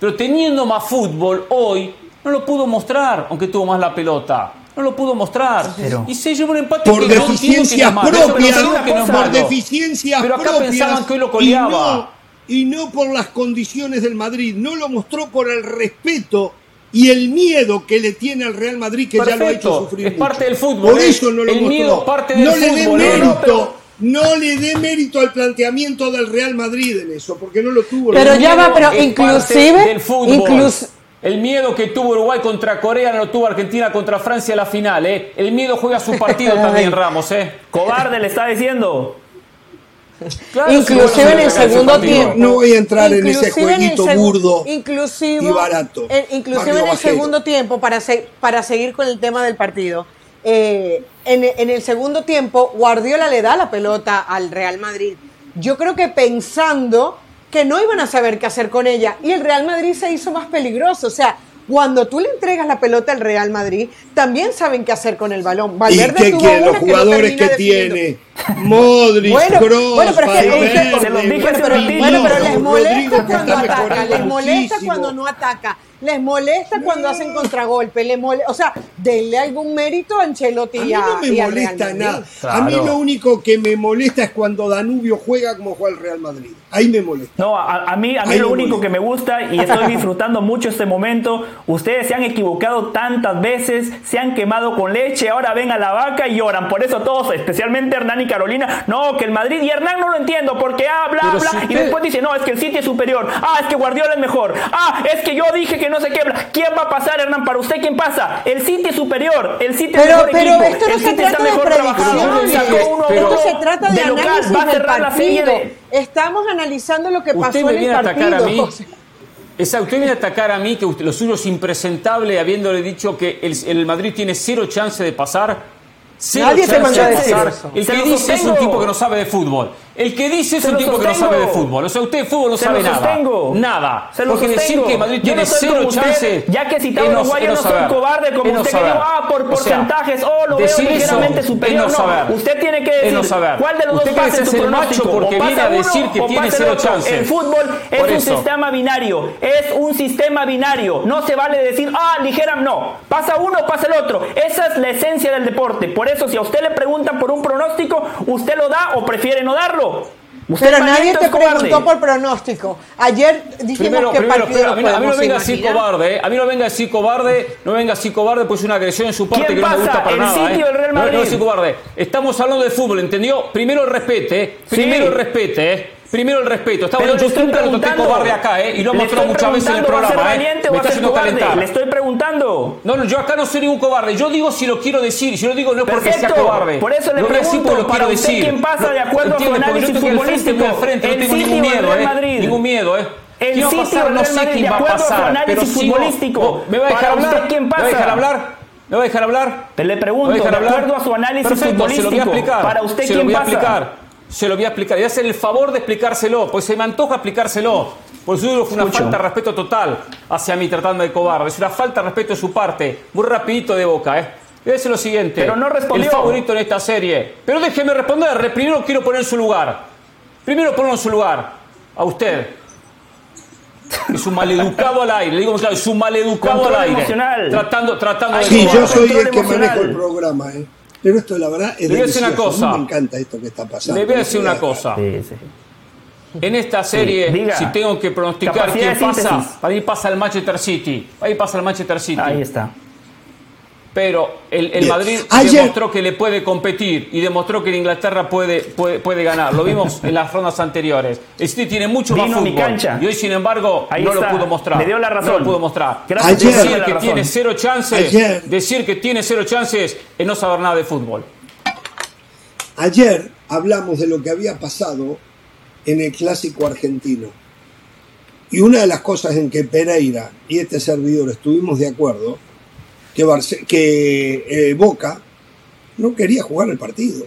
Pero teniendo más fútbol hoy, no lo pudo mostrar, aunque tuvo más la pelota. No lo pudo mostrar. y se llevó un empate por que deficiencias propias, por deficiencias Pero acá pensaban que hoy lo coleaba. Y no por las condiciones del Madrid. No lo mostró por el respeto y el miedo que le tiene al Real Madrid que ya lo ha hecho sufrir. Es parte del fútbol. Por ¿eh? eso no lo el miedo parte del no fútbol. Le dé ¿eh? mérito, no, le dé mérito al planteamiento del Real Madrid en eso, porque no lo tuvo. Pero ya va, pero inclusive, del fútbol. el miedo que tuvo Uruguay contra Corea no lo tuvo Argentina contra Francia en la final, ¿eh? El miedo juega su partido también, Ramos, ¿eh? Cobarde le está diciendo inclusive en el segundo tiempo. No voy a entrar en ese jueguito burdo inclusive, y barato. inclusive en el segundo tiempo, para, para seguir con el tema del partido, eh, en, en, el segundo tiempo, Guardiola le da la pelota al Real Madrid. Yo creo que pensando que no iban a saber qué hacer con ella. Y el Real Madrid se hizo más peligroso. O sea, cuando tú le entregas la pelota al Real Madrid, también saben qué hacer con el balón. ¿Y Valverde qué tuvo quiere? una Los que no jugadores que tiene. Modric, Bueno, Kroos, bueno, pero es que Valverde, usted- se los dije bueno, pero, ratito. bueno, pero les molesta cuando ataca, les molesta muchísimo. cuando no ataca, les molesta cuando hacen contragolpe, les mole- o sea, denle algún mérito a Ancelotti A mí no me molesta nada. A mí lo único que me molesta es cuando Danubio juega como juega el Real Madrid. Ahí me molesta. No, a, a mí, a mí Ahí lo único molesta. que me gusta y estoy disfrutando mucho este momento, ustedes se han equivocado tantas veces, se han quemado con leche, ahora ven a la vaca y lloran. Por eso todos, especialmente Hernán y Carolina, no, que el Madrid y Hernán no lo entiendo porque habla, Pero habla si y después dice, no, es que el City es superior, ah, es que Guardiola es mejor, ah, es que yo dije que no sé qué, bla. ¿quién va a pasar Hernán? Para usted, ¿quién pasa? El City es superior, el City es Pero- mejor pero equipo, esto no el se City está trata de mejor trabajado, uno, esto se trata de, de local, análisis va a del cerrar la serie partido. de... Estamos analizando lo que Usted pasó me en el viene a atacar partido. a mí. Exacto, usted viene a atacar a mí, que usted- lo suyo es impresentable, habiéndole dicho que el, el Madrid tiene cero chance de pasar. Cero Nadie se chance mandó a de decir. El que dice es un tipo que no sabe de fútbol. El que dice es un tipo que no sabe de fútbol. O sea, usted de fútbol no Se sabe lo nada. Nada. Se lo Porque decir sostengo. que Madrid Yo tiene no cero como usted, chance. Ya que citado es no- Uruguay, es yo no soy saber. cobarde como Es usted que dijo, ah, por O sea, porcentajes, oh, lo veo decir eso ligeramente es superior. no usted tiene que Es decir no saber. cuál de los Usted dos el macho pronóstico. porque viene a decir que tiene cero otro. chance. El fútbol es un eso. sistema binario. Es un sistema binario. No se vale decir, ah, ligera, no. Pasa uno, pasa el otro. Esa es la esencia del deporte. Por eso, si a usted le preguntan por un pronóstico, ¿usted lo da o prefiere no darlo? Usted Pero nadie te preguntó por pronóstico. Ayer dijimos Primero, que primero, partido primero, a mí, no- a mí no venga a decir imaginar. cobarde, ¿eh? a mí no venga a decir cobarde, no venga a decir cobarde, pues es una agresión en su parte ¿Quién que no me pasa? gusta para ¿El nada. City ¿eh? el Real No, no Madrid? decir cobarde. Estamos hablando de fútbol, ¿entendió? Primero el respeto, ¿eh? Primero Sí. el respeto, ¿eh? Primero el respeto. Pero le yo estoy nunca lo traté cobarde acá, ¿eh? Y lo he mostrado muchas veces en el preguntando, ¿va a ser programa, ¿eh? Me está haciendo calentar. Le estoy preguntando. No, no, yo acá no soy ningún cobarde. Yo digo si lo quiero decir. Si lo digo no es porque sea cobarde. Por eso le decir pregunto, lo para quiero usted, decir. ¿quién pasa de acuerdo a su análisis futbolístico? frente, no ¿El tengo City ningún miedo, ¿eh? Madrid? Ningún miedo, ¿eh? El ¿Quién City pasar? No sé quién de va a pasar, análisis pero no. futbolístico. ¿Me va a dejar hablar? ¿quién ¿Me va a pasa? dejar hablar? ¿Me va a dejar hablar? Te le ¿Me pregunto, de acuerdo a su análisis Perfecto, se lo voy a futbolístico, explicar. para usted, se lo ¿quién voy a explicar. Lo voy a hacer el favor de explicárselo, pues se me antoja explicárselo. Por eso digo, fue una falta de respeto total hacia mí tratando de cobarde. Es una falta de respeto de su parte. Muy rapidito de boca, ¿eh? Voy a decir lo siguiente. Pero no respondió. El favorito en esta serie. Pero déjeme responderle. Primero quiero poner en su lugar. Primero ponerlo en su lugar. A usted. Es un maleducado al aire. Le digo claro, es un maleducado Control al aire. emocional. Tratando, tratando de Sí, yo soy el que manejo el programa, ¿eh? Pero esto, la verdad, es Le voy a decir una cosa. A mí me encanta esto que está pasando. Le voy a decir una cosa. Sí, sí. En esta serie, diga. si tengo que pronosticar quién pasa, síntesis. para mí pasa el Manchester City. Ahí pasa el Manchester City. Ahí está. Pero el. Madrid Ayer- demostró que le puede competir y demostró que en Inglaterra puede, puede, puede ganar. Lo vimos en las rondas anteriores. El City tiene mucho más mi fútbol. cancha. Y hoy, sin embargo, Ahí no está. lo pudo mostrar. Le dio la razón. No lo pudo mostrar. Decir que tiene cero chances, Ayer- decir que tiene cero chances es no saber nada de fútbol. Ayer hablamos de lo que había pasado en el clásico argentino. Y una de las cosas en que Pereira y este servidor estuvimos de acuerdo, que, Barce- que eh, Boca no quería jugar el partido.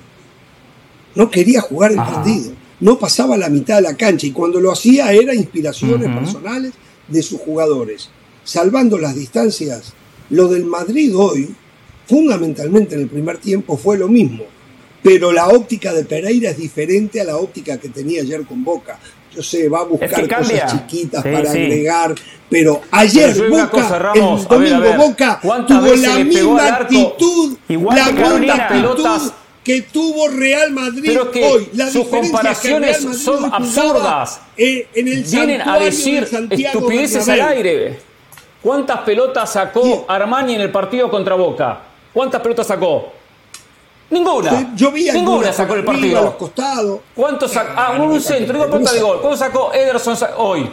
No quería jugar el Ajá. partido. No pasaba la mitad de la cancha y cuando lo hacía era inspiraciones personales de sus jugadores. Salvando las distancias, lo del Madrid hoy, fundamentalmente en el primer tiempo, fue lo mismo. Pero la óptica de Pereira es diferente a la óptica que tenía ayer con Boca. Yo sé, va a buscar que cosas chiquitas Sí, para sí. agregar, pero ayer Pero Boca, cosa, Ramos, el a ver, a domingo ver, Boca ¿cuántas tuvo la misma actitud, Igual la misma actitud que tuvo Real Madrid Pero que hoy. La sus que comparaciones son absurdas. en el Vienen a decir estupideces al aire. ¿Cuántas pelotas sacó Armani en el partido contra Boca? ¿Cuántas pelotas sacó? Ninguna. Yo vi Ninguna sacó el arriba, a los partido. costados. ¿Cuántos sacó? Ah, un centro, digo pelota de gol. ¿Cuánto sacó Ederson hoy?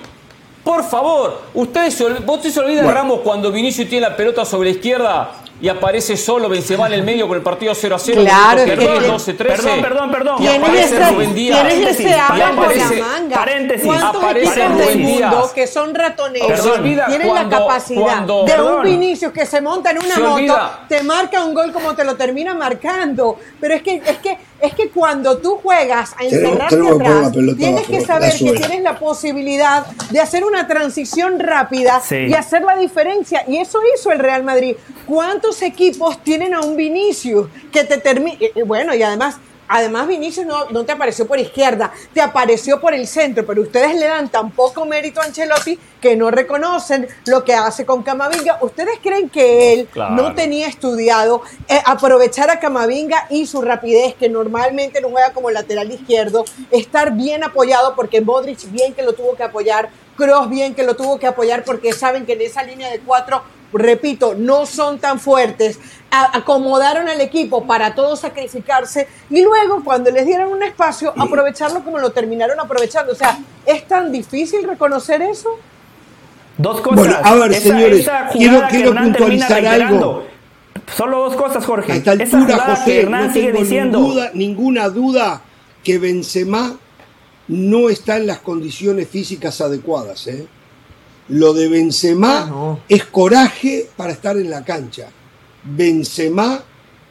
Por favor, ustedes se, ol- usted se olvida, Ramos, cuando Vinicius tiene la pelota sobre la izquierda y aparece solo Benzema en el medio con el partido 0 a 0. Claro, perdón, que- 12 13. Perdón, perdón, perdón. Y Tienes aparece ese, Rubén Díaz. tienes ese Y hambre por la manga. paréntesis, ¿Cuántos aparece equipos del Rubén Díaz. mundo que son ratoneros tienen cuando- la capacidad cuando- de un. Vinicius que se monta en una Se moto, olvida. te marca un gol como te lo termina marcando? Pero es que es que es que cuando tú juegas a encerrarte atrás, pelota tienes que saber que tienes la posibilidad de hacer una transición rápida Sí. y hacer la diferencia. Y eso hizo el Real Madrid. ¿Cuántos equipos tienen a un Vinicius que te termina? Bueno, y además, además Vinicius no, no te apareció por izquierda, te apareció por el centro, pero ustedes le dan tan poco mérito a Ancelotti que no reconocen lo que hace con Camavinga. ¿Ustedes creen que él Claro. no tenía estudiado eh, aprovechar a Camavinga y su rapidez, que normalmente no juega como lateral izquierdo, estar bien apoyado porque Modric bien que lo tuvo que apoyar, Kroos bien que lo tuvo que apoyar porque saben que en esa línea de cuatro, repito, no son tan fuertes, a- acomodaron al equipo para todos sacrificarse y luego cuando les dieron un espacio, aprovecharlo como lo terminaron aprovechando. O sea, ¿es tan difícil reconocer eso? Dos cosas. Bueno, a ver, Esa- señores, esa quiero- puntualizar algo. Solo dos cosas, Jorge. A esta Esa altura, jugada que José, Hernán no sigue tengo diciendo. duda- ninguna duda que Benzema no está en las condiciones físicas adecuadas. ¿eh? Lo de Benzema Ah, no. es coraje para estar en la cancha. Benzema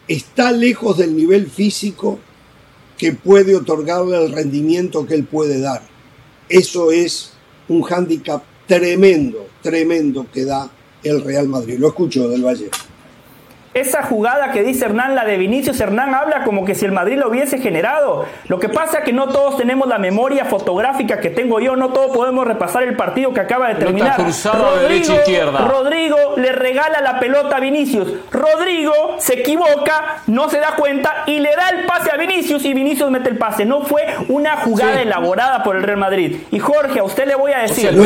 está lejos del nivel físico que puede otorgarle el rendimiento que él puede dar. Eso es un hándicap tremendo, tremendo que da el Real Madrid. Lo escucho del Valle. Esa jugada que dice Hernán, la de Vinicius, Hernán habla como que si el Madrid lo hubiese generado. Lo que pasa es que no todos tenemos la memoria fotográfica que tengo yo, no todos podemos repasar el partido que acaba de terminar. cruzada de. Rodrigo le regala la pelota a Vinicius. Rodrigo se equivoca, no se da cuenta y le da el pase a Vinicius y Vinicius mete el pase. No fue una jugada Sí. elaborada por el Real Madrid. Y Jorge, a usted le voy a O decir. sea, el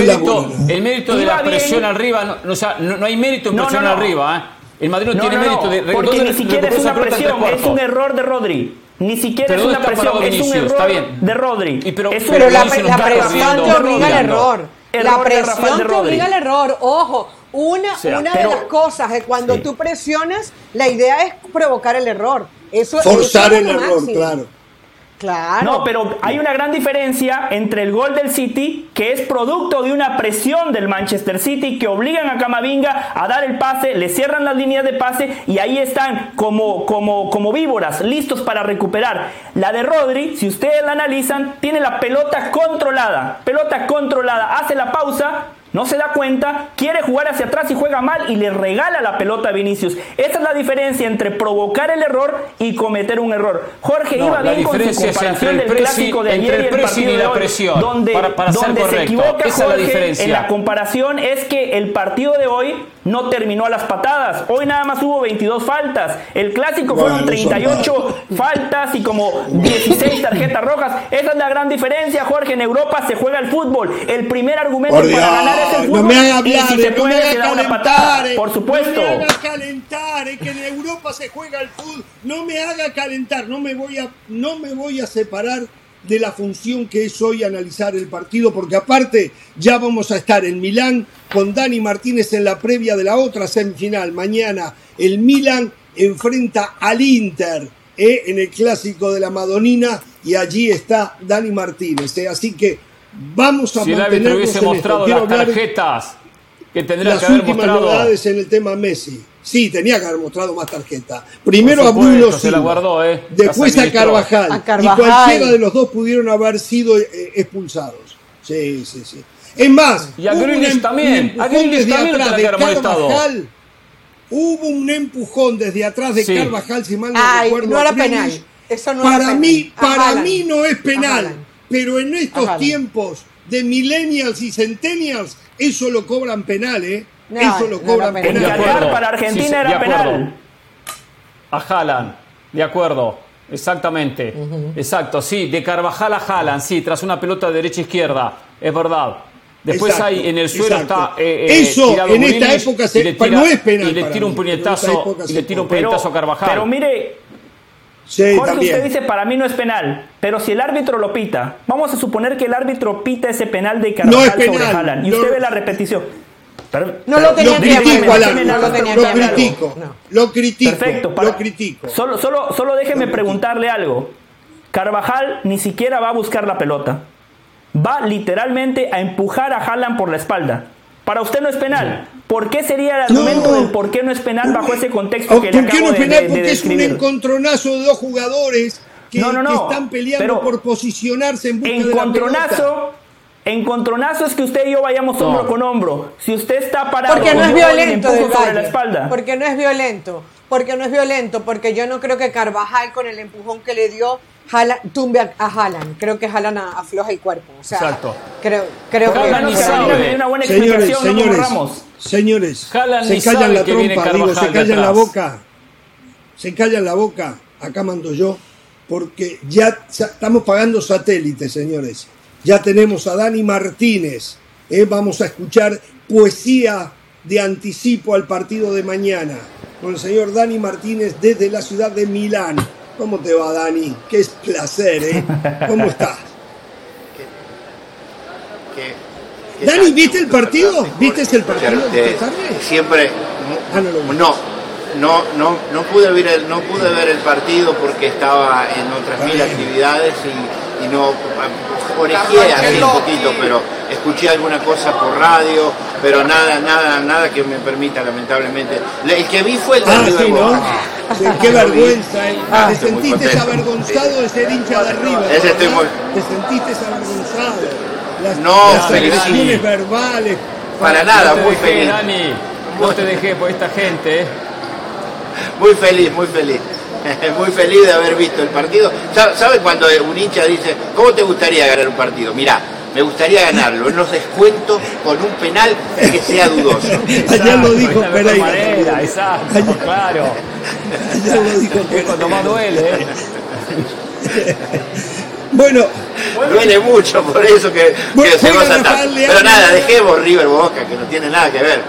mérito, de la bien. presión arriba, no, no, o sea, no- no hay mérito en No, presión no, no. arriba. ¿eh? El Madrid no, No, tiene no, mérito de porque ¿dónde ni siquiera es una presión, es un error de Rodri. Ni siquiera Pero es una ¿dónde está presión, es un error Está bien. de Rodri. Y pero- la, presión te obliga al error. La presión te obliga al error. Ojo, una, O sea, una pero- de las cosas es cuando Sí. tú presionas, la idea es provocar el error. Eso, Forzar eso es el lo error, máximo. claro. Claro. No, pero hay una gran diferencia entre el gol del City, que es producto de una presión del Manchester City, que obligan a Camavinga a dar el pase, le cierran las líneas de pase y ahí están como, como, como víboras, listos para recuperar. La de Rodri, si ustedes la analizan, tiene la pelota controlada, pelota controlada, hace la pausa. No se da cuenta, quiere jugar hacia atrás y juega mal y le regala la pelota a Vinicius. Esa es la diferencia entre provocar el error y cometer un error. Jorge No, iba la bien con su comparación del clásico de ayer y el partido y de la hoy, presión, donde, para- donde se equivoca Esa es la Jorge diferencia. en la comparación es que el partido de hoy no terminó a las patadas. Hoy nada más hubo 22 faltas. El clásico fueron Bueno, son 38 faltas y como 16 tarjetas rojas. Esa es la gran diferencia, Jorge. En Europa se juega el fútbol. El primer argumento Por para Dios, ganar es el fútbol. no me haga y hablar, si se no puede, se da una patada. eh. Por supuesto. No me haga calentar, es que en Europa se juega el fútbol. No me haga calentar, no me voy a, no me voy a separar de la función que es hoy analizar el partido, porque aparte ya vamos a estar en Milán con Dani Martínez en la previa de la otra semifinal. Mañana el Milán enfrenta al Inter eh, en el clásico de la Madonina y allí está Dani Martínez. eh. Así que vamos a Si el árbitro hubiese mostrado las tarjetas que tendría las que haber últimas mostrado. novedades en el tema Messi. Sí, tenía que haber mostrado más tarjeta. Primero a Bruno se la Silva, guardó, ¿eh? después a. Carvajal, A Carvajal. Y cualquiera de los dos pudieron haber sido eh, expulsados. Sí, sí, sí. Es más, Y a hubo un Grealish em- también. un empujón A también atrás de. Carvajal. Hubo un empujón desde atrás de Sí. Carvajal, si mal no Ay, recuerdo. no era penal. Eso no para era penal. mí, para mí no es penal. Pero en estos tiempos de millennials y centennials, eso lo cobran penal, ¿eh? No, eso lo no cobran De penal. Acuerdo. para Argentina Sí, sí, era de acuerdo. penal. A Haaland, de acuerdo, exactamente. Exacto, sí, de Carvajal a Haaland, sí, tras una pelota de derecha a izquierda, es verdad. Después Exacto, hay en el suelo exacto. está eh, eh, Eso, tirado en esta época se- y le pa- tira, no es penal y le tira un puñetazo y le tira un puñetazo a Carvajal. pero mire, Sí, Jorge, también. usted dice para mí no es penal, pero si el árbitro lo pita, vamos a suponer que el árbitro pita ese penal de No Carvajal es penal, sobre Haaland y no- usted ve la repetición. No lo tenía lo que Alan, no lo tenía lo critico, No. lo critico, Perfecto, para- lo critico. Solo, solo, solo déjeme preguntarle algo. Carvajal ni siquiera va a buscar la pelota. Va literalmente a empujar a Haaland por la espalda. Para usted no es penal. ¿Por qué sería el argumento del por qué no es penal bajo ese contexto ¿Por que qué le acabo no es de, penal? de- de Porque es un encontronazo de dos jugadores que, No, no, no, que están peleando pero- por posicionarse en busca de la pelota. Encontronazo, encontronazo es que usted y yo vayamos No. hombro con hombro. Si usted está parado Porque no es violento sobre la espalda. Porque no es violento. Porque no es violento. Porque yo no creo que Carvajal con el empujón que le dio Haaland- tumbe a, a Haaland. Creo que Haaland a- afloja el cuerpo. O sea, Exacto. creo, creo que que- sabe. una buena Señores, explicación, ¿no, señores, Ramos? señores, ni se callan la trompa, digo, se callan la boca, se callan la boca, acá mando yo, porque ya estamos pagando satélites, señores. Ya tenemos a Dani Martínez, eh, vamos a escuchar poesía de anticipo al partido de mañana con el señor Dani Martínez desde la ciudad de Milán. ¿Cómo te va, Dani? Qué es placer, ¿eh? ¿Cómo estás? Dani, ¿viste el partido? ¿Viste el partido? Eh, esta tarde? siempre Ah, no, lo vi. no no no no pude ver el no pude ver el partido porque estaba en otras mil actividades y, y no orejé así un poquito pero escuché alguna cosa por radio pero nada nada nada que me permita lamentablemente el que vi fue el de Ah, River sí, ¿no? Boca. Sí, qué vergüenza, ¿eh? Ah, ¿Te sentiste avergonzado de ser hincha de River? Ese estoy muy- ¿Te sentiste avergonzado? Las, No, las agresiones verbales. para nada No te muy dejé, feliz Dani. No te dejé por esta gente, ¿eh? Muy feliz, muy feliz. Muy feliz de haber visto el partido. ¿Sabe cuando un hincha dice, ¿cómo te gustaría ganar un partido? Mirá, me gustaría ganarlo en los descuentos con un penal que sea dudoso. Ayer lo dijo Pereira. manera, exacto, claro. Ayer lo dijo Es cuando más duele, ¿eh? Bueno, Duele mucho, por eso que, que Bueno, se juega goza tanto. Pero nada, dejemos River Boca, que no tiene nada que ver.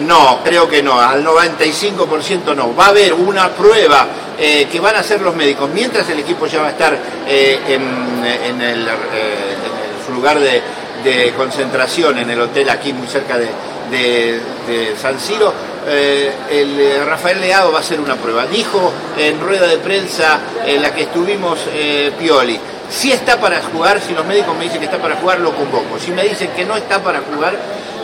No, creo que no, al 95% no. Va a haber una prueba eh, que van a hacer los médicos, mientras el equipo ya va a estar eh, en, el, eh, su lugar de, concentración, en el hotel aquí muy cerca de, San Siro. eh, el Rafael Leao va a hacer una prueba. Dijo en rueda de prensa en la que estuvimos Pioli, si está para jugar, si los médicos me dicen que está para jugar, lo convoco. Si me dicen que no está para jugar,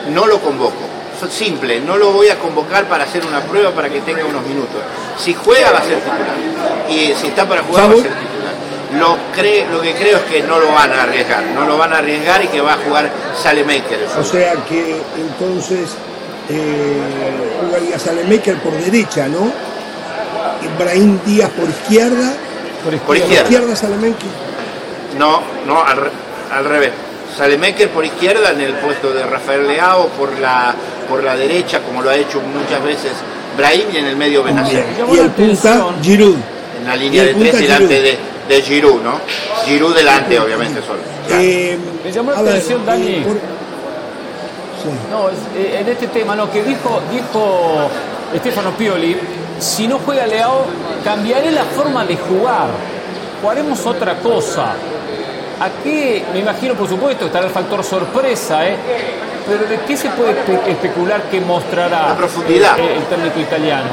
no lo convoco. Simple, no lo voy a convocar para hacer una prueba para que tenga unos minutos. Si juega va a ser titular. Y si está para jugar va a ser titular. Lo, cre- lo que creo es que no lo van a arriesgar, no lo van a arriesgar y que va a jugar Salemaker. o sea que entonces eh, jugaría Salemaker por derecha, ¿no? Ibrahim Díaz por izquierda. Por izquierda. Salemaker. No, no, al, re- al revés. Salemaker por izquierda en el puesto de Rafael Leao, por la, por la derecha, como lo ha hecho muchas veces Brahim, y en el medio Benacer. Y el punta Giroud. En la línea de tres delante de, de Giroud, ¿no? Giroud delante, obviamente, solo. Eh, Me llamó la a ver, atención, Dani. No, es- eh, en este tema, no, que dijo, dijo Stefano Pioli, si no juega Leao, cambiaré la forma de jugar, jugaremos otra cosa. Aquí, me imagino, por supuesto, estará el factor sorpresa, ¿eh? Pero ¿de qué se puede espe- especular que mostrará La profundidad. el técnico italiano?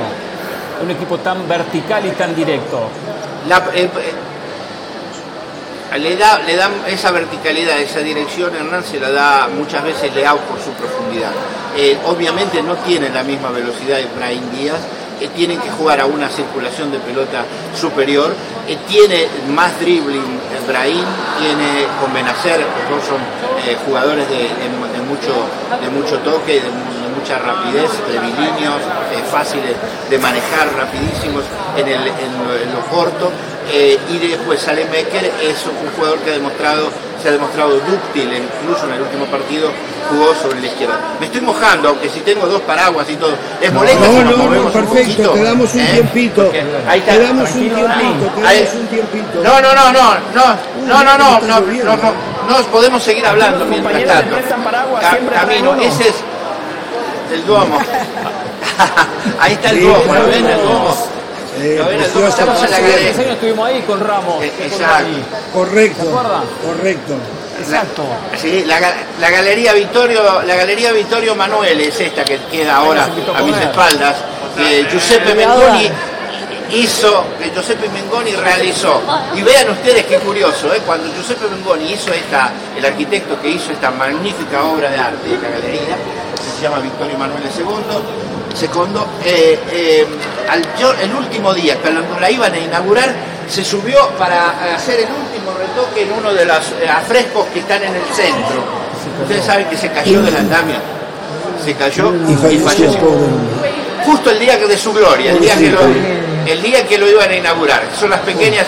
Un equipo tan vertical y tan directo. La- eh, eh, le, da, le dan esa verticalidad, esa dirección, Hernán se la da muchas veces Leao por su profundidad. Eh, obviamente no tiene la misma velocidad de Brahim Díaz, tienen que jugar a una circulación de pelota superior, eh, tiene más dribbling Brahim, tiene con Benacer, son eh, jugadores de, de- de mucho, de mucho toque, de, de mucha rapidez, trevilíneos, eh, fáciles de manejar, rapidísimos en, el, en en lo corto. Eh, y después Salemeker es un jugador que ha demostrado, se ha demostrado dúctil, incluso en el último partido jugó sobre la izquierda. Me estoy mojando, aunque si tengo dos paraguas y todo. ¿Les molesta si No, nos no, no, movemos un perfecto, poquito? te damos un ¿Eh? tiempito. Ahí está, Te damos un tiempito, te Ahí- damos un tiempito. No, no, no, no, no, no, no, no, no, no, no, no, podemos seguir hablando mientras tanto. Camino, ese es el Duomo. Ahí está el Sí, Duomo, ¿lo ven el Duomo? Eh, preciosa Estamos en la Hace galería. 10 años estuvimos ahí con Ramos. Eh, exacto. Correcto, ¿Se acuerdan? correcto. Exacto. Sí, la, la, galería Vittorio, la galería Vittorio Manuel es esta que queda ahora a mis espaldas. Que Giuseppe Mengoni hizo, que Giuseppe Mengoni realizó. Y vean ustedes qué curioso, ¿eh? cuando Giuseppe Mengoni hizo esta, el arquitecto que hizo esta magnífica obra de arte de la galería, que se llama Vittorio Manuel II, segundo, eh, eh, al, el último día, cuando la iban a inaugurar, se subió para hacer el último retoque en uno de los afrescos que están en el centro. Ustedes saben que se cayó del andamio. Se cayó y falleció. Justo el día de su gloria, el día que lo, el día que lo iban a inaugurar. Son las pequeñas,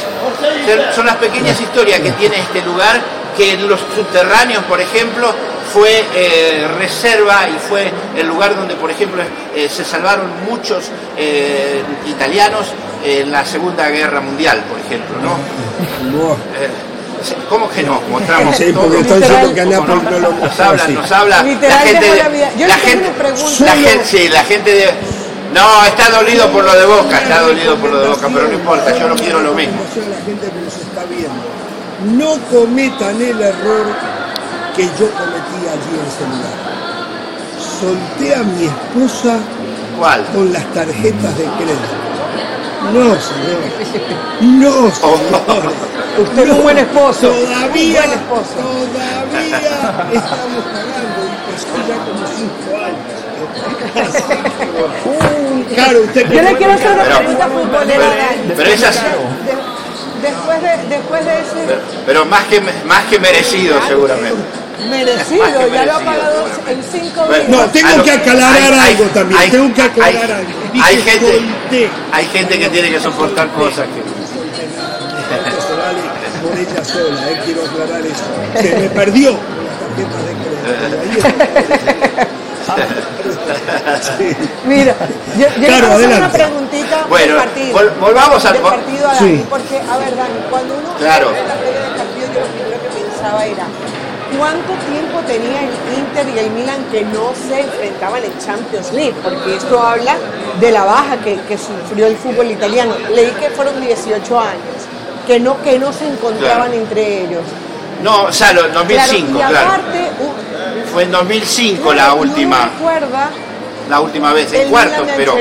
son las pequeñas historias que tiene este lugar, que en los subterráneos, por ejemplo, fue eh, reserva y fue el lugar donde, por ejemplo, eh, se salvaron muchos eh, italianos en la Segunda Guerra Mundial, por ejemplo, ¿no? ¿Cómo que no? Mostramos sí, porque estoy diciendo que no, nos habla, nos habla la gente, de, la, gente, la gente, sí, la gente de, no, está dolido por lo de Boca, está dolido por lo de Boca, pero no importa, yo no quiero lo mismo. La gente que nos está viendo, no cometan el error que yo cometí allí en ese lugar. Solté a mi esposa ¿Cuál? con las tarjetas de crédito. No, señor. No, señor. Usted es un buen esposo. Todavía, buen esposo. todavía estamos pagando y pasó ya como cinco años. Claro, usted Yo le quiero hacer una pregunta futbolera. Pero esas... Después de, después de ese... Pero, pero más, que, más que merecido, seguramente. Merecido, ya lo ha pagado en cinco días. No, tengo que aclarar algo también. Hay, tengo que aclarar hay, algo. Hay gente, hay gente que tiene que soportar cosas que. por ella sola, eh, quiero aclarar eso. Que me perdió Sí. Mira, yo, yo Claro, quiero hacer una preguntita Bueno, del partido. vol- volvamos al- del partido a Sí. Dani, porque, a ver, Dani, cuando uno Claro. ve la previa del partido, yo lo primero que pensaba era ¿cuánto tiempo tenía el Inter y el Milan que no se enfrentaban en Champions League? Porque esto habla de la baja que, que sufrió el fútbol italiano. Leí que fueron 18 años, que no, que no se encontraban Claro. entre ellos. No, o sea, lo- 2005, Claro, y claro. aparte, u- Fue en 2005 la claro, uno última, recuerda la última vez, en cuartos, de pero.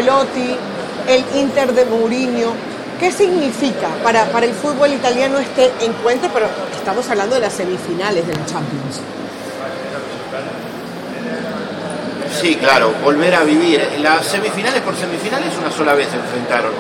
El Inter de Mourinho. ¿Qué significa para, para el fútbol italiano este encuentro? Pero estamos hablando de las semifinales de la Champions. Sí, claro, volver a vivir. Las semifinales por semifinales una sola vez se enfrentaron.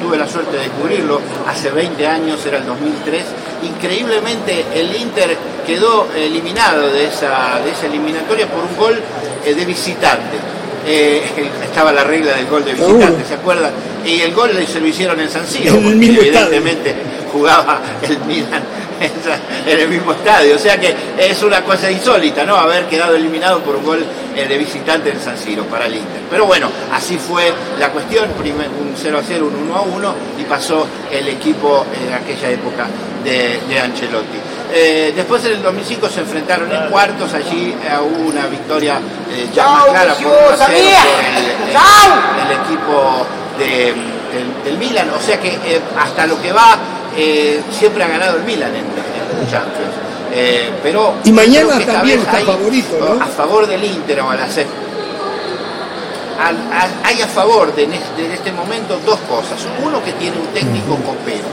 Tuve la suerte de cubrirlo hace 20 años, era el 2003. Increíblemente el Inter quedó eliminado de esa, de esa eliminatoria por un gol eh, de visitante. Eh, estaba la regla del gol de visitante, ¿se acuerdan? Y el gol se lo hicieron en San Siro, porque evidentemente jugaba el Milan en el mismo estadio. O sea que es una cosa insólita, ¿no? Haber quedado eliminado por un gol eh, de visitante en San Siro para el Inter. Pero bueno, así fue la cuestión, un 0 a 0, un 1 a 1 y pasó el equipo en aquella época de, de Ancelotti. Eh, después en el 2005 se enfrentaron en cuartos, allí eh, hubo una victoria eh, ya más clara por yo 1 a 0 sabía. por el, el- Chau. el equipo de- del, del Milan, o sea que eh, hasta lo que va eh, siempre ha ganado el Milan en, en Champions. Eh, pero Y mañana también está favorito, ¿no? A favor del Inter o a la C. Al- al- hay a favor de, en este, de este momento dos cosas. Uno que tiene un técnico copero.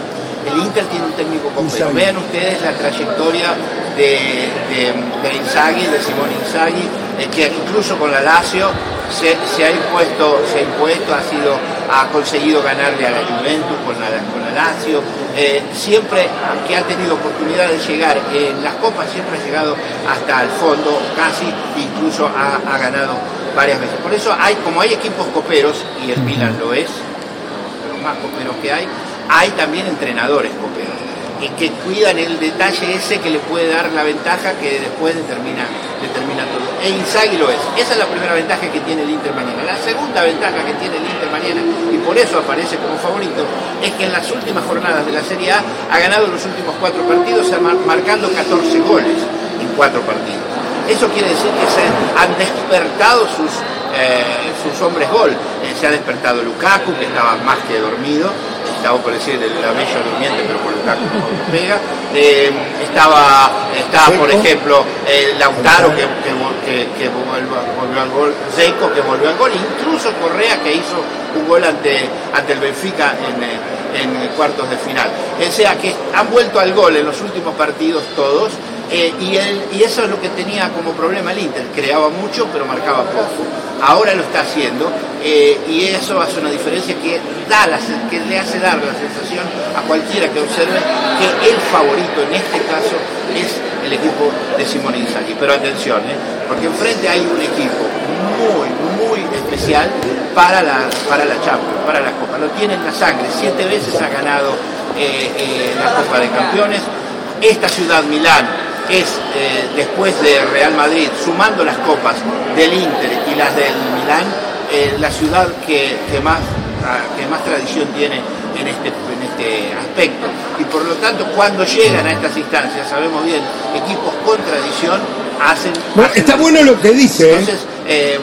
El Inter tiene un técnico copero. Vean ustedes la trayectoria de, de, de Inzaghi, de Simone Inzaghi, eh, que incluso con la Lazio se, se ha impuesto, se ha impuesto, ha sido, ha conseguido ganarle a la Juventus con la, con la Lazio. Eh, siempre que ha tenido oportunidad de llegar en las copas, siempre ha llegado hasta el fondo, casi, incluso ha, ha ganado varias veces. Por eso hay, como hay equipos coperos, y el Milan lo es, de los más coperos que hay, hay también entrenadores coperos y que cuidan el detalle ese que le puede dar la ventaja que después determina, determina todo. E Inzaghi lo es. Esa es la primera ventaja que tiene el Inter mañana. La segunda ventaja que tiene el Inter mañana, y por eso aparece como favorito, es que en las últimas jornadas de la Serie A ha ganado los últimos cuatro partidos, mar- marcando 14 goles en cuatro partidos. Eso quiere decir que se han despertado sus, eh, sus hombres gol. Eh, se ha despertado Lukaku, que estaba más que dormido, estaba por decir la bella durmiente, pero por Lukaku no pega. Eh, estaba, estaba por ejemplo, eh, Lautaro que, que, volvió, al gol, Zeco que volvió al gol, incluso Correa que hizo un gol ante, ante el Benfica en, en cuartos de final. O sea que han vuelto al gol en los últimos partidos todos eh, y, y, eso es lo que tenía como problema el Inter, creaba mucho pero marcaba poco. Ahora lo está haciendo eh, y eso hace una diferencia que, da que le hace dar la sensación a cualquiera que observe que el favorito en este caso es el equipo de Simone Inzaghi. Pero atención, ¿eh? porque enfrente hay un equipo muy, muy especial para la, para la Champions, para la Copa. Lo tiene en la sangre, siete veces ha ganado la Copa de Campeones. Esta ciudad, Milán, es eh, después de Real Madrid, sumando las copas del Inter y las del Milán, eh, la ciudad que, más, ah, que más tradición tiene en este, en este aspecto. Y por lo tanto, cuando llegan a estas instancias, sabemos bien, equipos con tradición hacen... está bueno lo que dice. ¿eh? Entonces,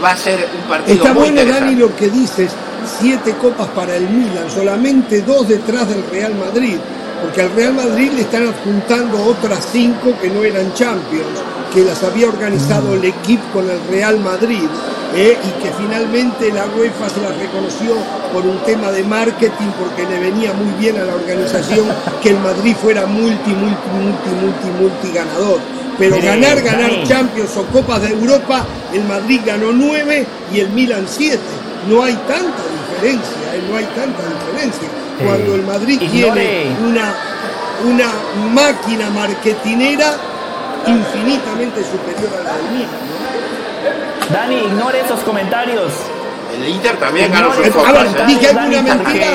va a ser un partido... Está bueno, Dani, lo que dices. Siete copas para el Milan, solamente dos detrás del Real Madrid porque al Real Madrid le están adjuntando otras cinco que no eran Champions, que las había organizado el equipo con el Real Madrid eh, y que finalmente la UEFA se las reconoció por un tema de marketing porque le venía muy bien a la organización que el Madrid fuera multi, multi, multi, multi, multi ganador. Pero ganar, ganar Champions o Copas de Europa, el Madrid ganó nueve y el Milan siete. No hay tanta diferencia, eh, no hay tanta diferencia cuando el Madrid tiene una, una máquina marketinera infinitamente superior a la del Milan. Dani, ignore esos comentarios. El Inter también ganó su ¿Dije alguna mentira?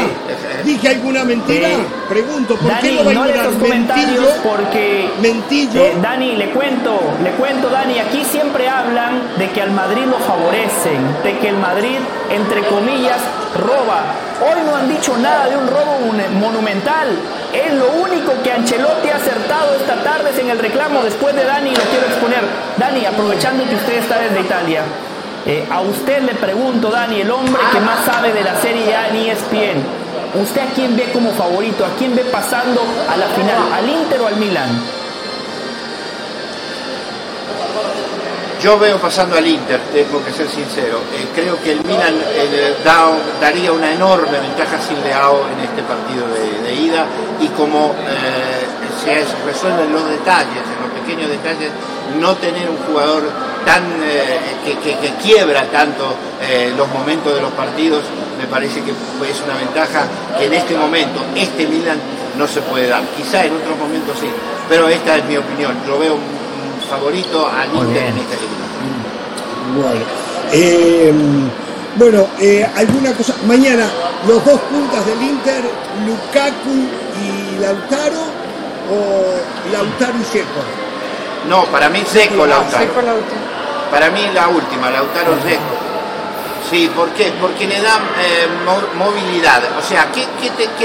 ¿Dije alguna mentira? Pregunto, ¿por qué no va a ignorar comentarios porque Mentillo. Eh, Dani, le cuento, le cuento, Dani, aquí siempre hablan de que al Madrid lo favorecen, de que el Madrid, entre comillas, roba. Hoy no han dicho nada de un robo monumental. Es lo único que Ancelotti ha acertado esta tarde en el reclamo después de Dani, lo quiero exponer. Dani, aprovechando que usted está desde Italia, eh, a usted le pregunto, Dani, el hombre que más sabe de la Serie A en ESPN, ¿usted a quién ve como favorito? ¿A quién ve pasando a la final? ¿Al Inter o al Milan? Yo veo pasando al Inter, tengo que ser sincero. Eh, creo que el Milan eh, daría una enorme ventaja sin Leao en este partido de, ida y como se resuelven los detalles, en los pequeños detalles, no tener un jugador tan eh, que, quiebra tanto eh, los momentos de los partidos, me parece que es una ventaja que en este momento, este Milan no se puede dar. Quizá en otros momentos sí, pero esta es mi opinión. Yo veo favorito al Inter en esta Bueno, eh, bueno alguna cosa. Mañana, los dos puntas del Inter, Lukaku y Lautaro o Lautaro y Seco. No, para mí Seco Lautaro. Para mí la última, Lautaro Seco. Sí, ¿por qué? Porque le da eh, movilidad. O sea, ¿qué,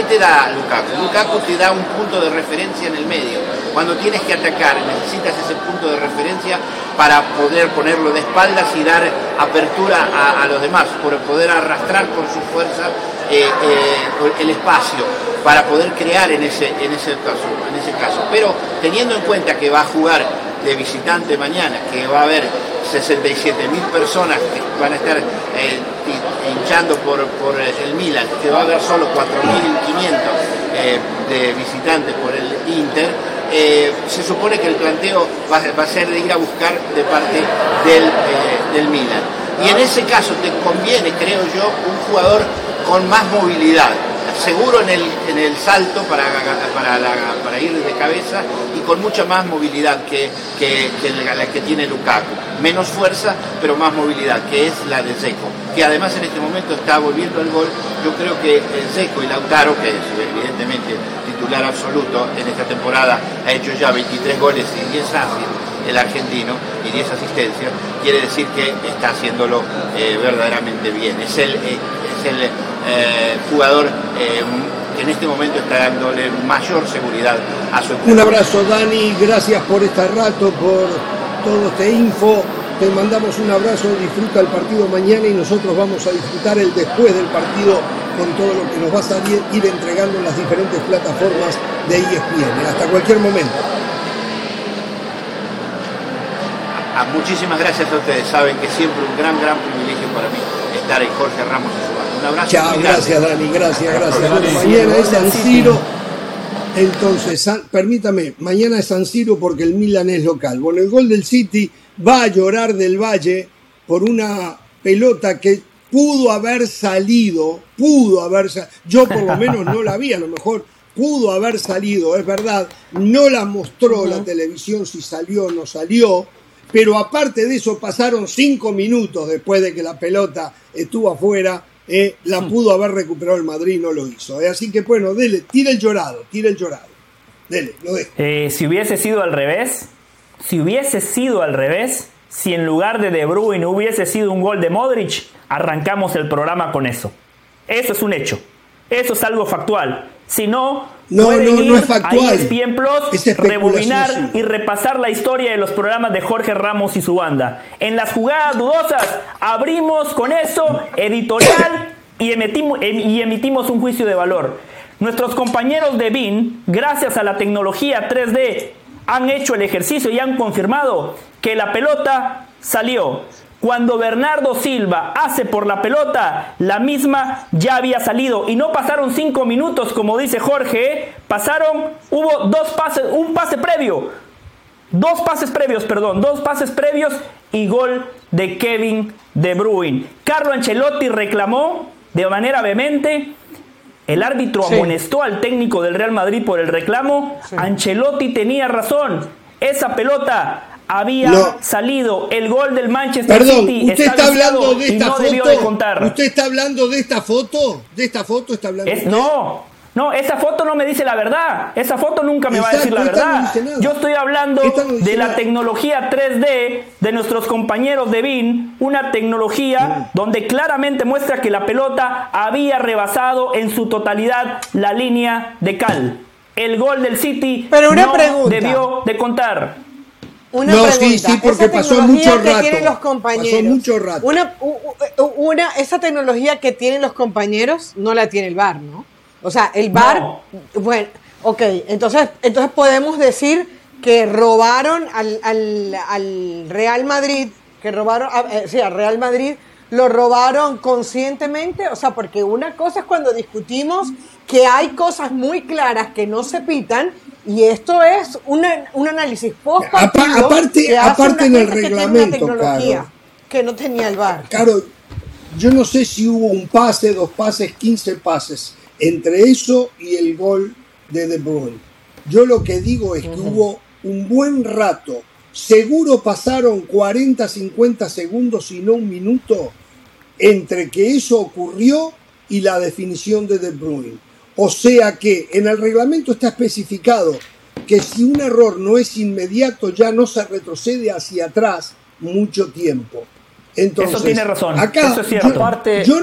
te, da Lukaku? Lukaku te da un punto de referencia en el medio. Cuando tienes que atacar, necesitas ese punto de referencia para poder ponerlo de espaldas y dar apertura a, los demás, por poder arrastrar con su fuerza eh, eh, el espacio, para poder crear en ese, caso, en ese caso. Pero teniendo en cuenta que va a jugar de visitante mañana, que va a haber 67 mil personas que van a estar eh, hinchando por, eh, el Milan, que va a haber solo 4.500 eh, de visitantes por el Inter, se supone que el planteo va, a ser de ir a buscar de parte del, del Milan. Y en ese caso te conviene, creo yo, un jugador con más movilidad seguro en el, en el salto para, para, ir de cabeza y con mucha más movilidad que, la que tiene Lukaku. Menos fuerza, pero más movilidad, que es la de Seco, que además en este momento está volviendo al gol. Yo creo que Seco y Lautaro, que es evidentemente titular absoluto en esta temporada, ha hecho ya 23 goles y 10 asistencias el argentino y 10 asistencias, quiere decir que está haciéndolo eh, verdaderamente bien. Es el, eh, es el eh, jugador que en este momento está dándole mayor seguridad a su equipo. Un abrazo Dani, gracias por este rato, por todo este info. Te mandamos un abrazo, disfruta el partido mañana y nosotros vamos a disfrutar el después del partido con todo lo que nos va a salir, ir entregando en las diferentes plataformas de ESPN. Hasta cualquier momento. Ah, muchísimas gracias a ustedes. Saben que siempre un gran, gran privilegio para mí estar en Jorge Ramos y su banda. Un abrazo. Chao, gracias. Dani, gracias, gracias. Mañana es San Siro. Entonces, San- permítame, mañana es San Siro porque el Milan es local. Bueno, el gol del City va a llorar del Valle por una pelota que pudo haber salido, pudo haber salido. Yo por lo menos no la vi, a lo mejor pudo haber salido, es verdad. No la mostró la televisión si salió o no salió. Pero aparte de eso, pasaron cinco minutos después de que la pelota estuvo afuera. eh, la pudo haber recuperado el Madrid, no lo hizo. eh. Así que bueno, dele, tira el llorado, tira el llorado. Dele, lo dejo. Eh, si hubiese sido al revés, si hubiese sido al revés, si en lugar de De Bruyne hubiese sido un gol de Modric, arrancamos el programa con eso. Eso es un hecho. Eso es algo factual. Si no, No, pueden no, no ir es factual. a ESPN Plus, Es rebobinar sí. y repasar la historia de los programas de Jorge Ramos y su banda. En las jugadas dudosas, abrimos con eso editorial y emitimos, em- y emitimos un juicio de valor. Nuestros compañeros de BIN, gracias a la tecnología 3D, han hecho el ejercicio y han confirmado que la pelota salió. Cuando Bernardo Silva hace por la pelota, la misma ya había salido. Y no pasaron cinco minutos, como dice Jorge, ¿eh? pasaron, hubo dos pases, un pase previo. Dos pases previos, perdón, dos pases previos y gol de Kevin De Bruyne. Carlo Ancelotti reclamó de manera vehemente. El árbitro Sí. amonestó al técnico del Real Madrid por el reclamo. Ancelotti tenía razón. Esa pelota había No. salido. El gol del Manchester Perdón, City ¿usted está hablando de y esta no foto? debió de contar. ¿Usted está hablando de esta foto? ¿De esta foto está hablando? Es- no, no, esa foto no me dice la verdad. Esa foto nunca me va a decir la no verdad. Yo estoy hablando no de la nada. tecnología 3D de nuestros compañeros de BIN, una tecnología donde claramente muestra que la pelota había rebasado en su totalidad la línea de cal. El gol del City Pero una no pregunta. debió de contar. Una No, pregunta. sí, sí, porque Esa pasó tecnología mucho que rato. tienen los Pasó compañeros. mucho rato. Una, una, esa tecnología que tienen los compañeros no la tiene el VAR, ¿no? O sea, el VAR, No. bueno, ok, entonces, entonces podemos decir que robaron al, al, al Real Madrid, que robaron, a- eh, sí, al Real Madrid, lo robaron conscientemente, o sea, porque una cosa es cuando discutimos que hay cosas muy claras que no se pitan y esto es una- un análisis post Apa- aparte- aparte en el reglamento, tecnología Caro. que no tenía el VAR. Claro, yo no sé si hubo un pase, dos pases, 15 pases entre eso y el gol de De Bruyne. Yo lo que digo es que hubo un buen rato, seguro pasaron 40, 50 segundos y no un minuto entre que eso ocurrió y la definición de De Bruyne. O sea que en el reglamento está especificado que si un error no es inmediato ya no se retrocede hacia atrás mucho tiempo. Entonces, Eso tiene razón, Acá, eso es cierto. Yo, Aparte- yo,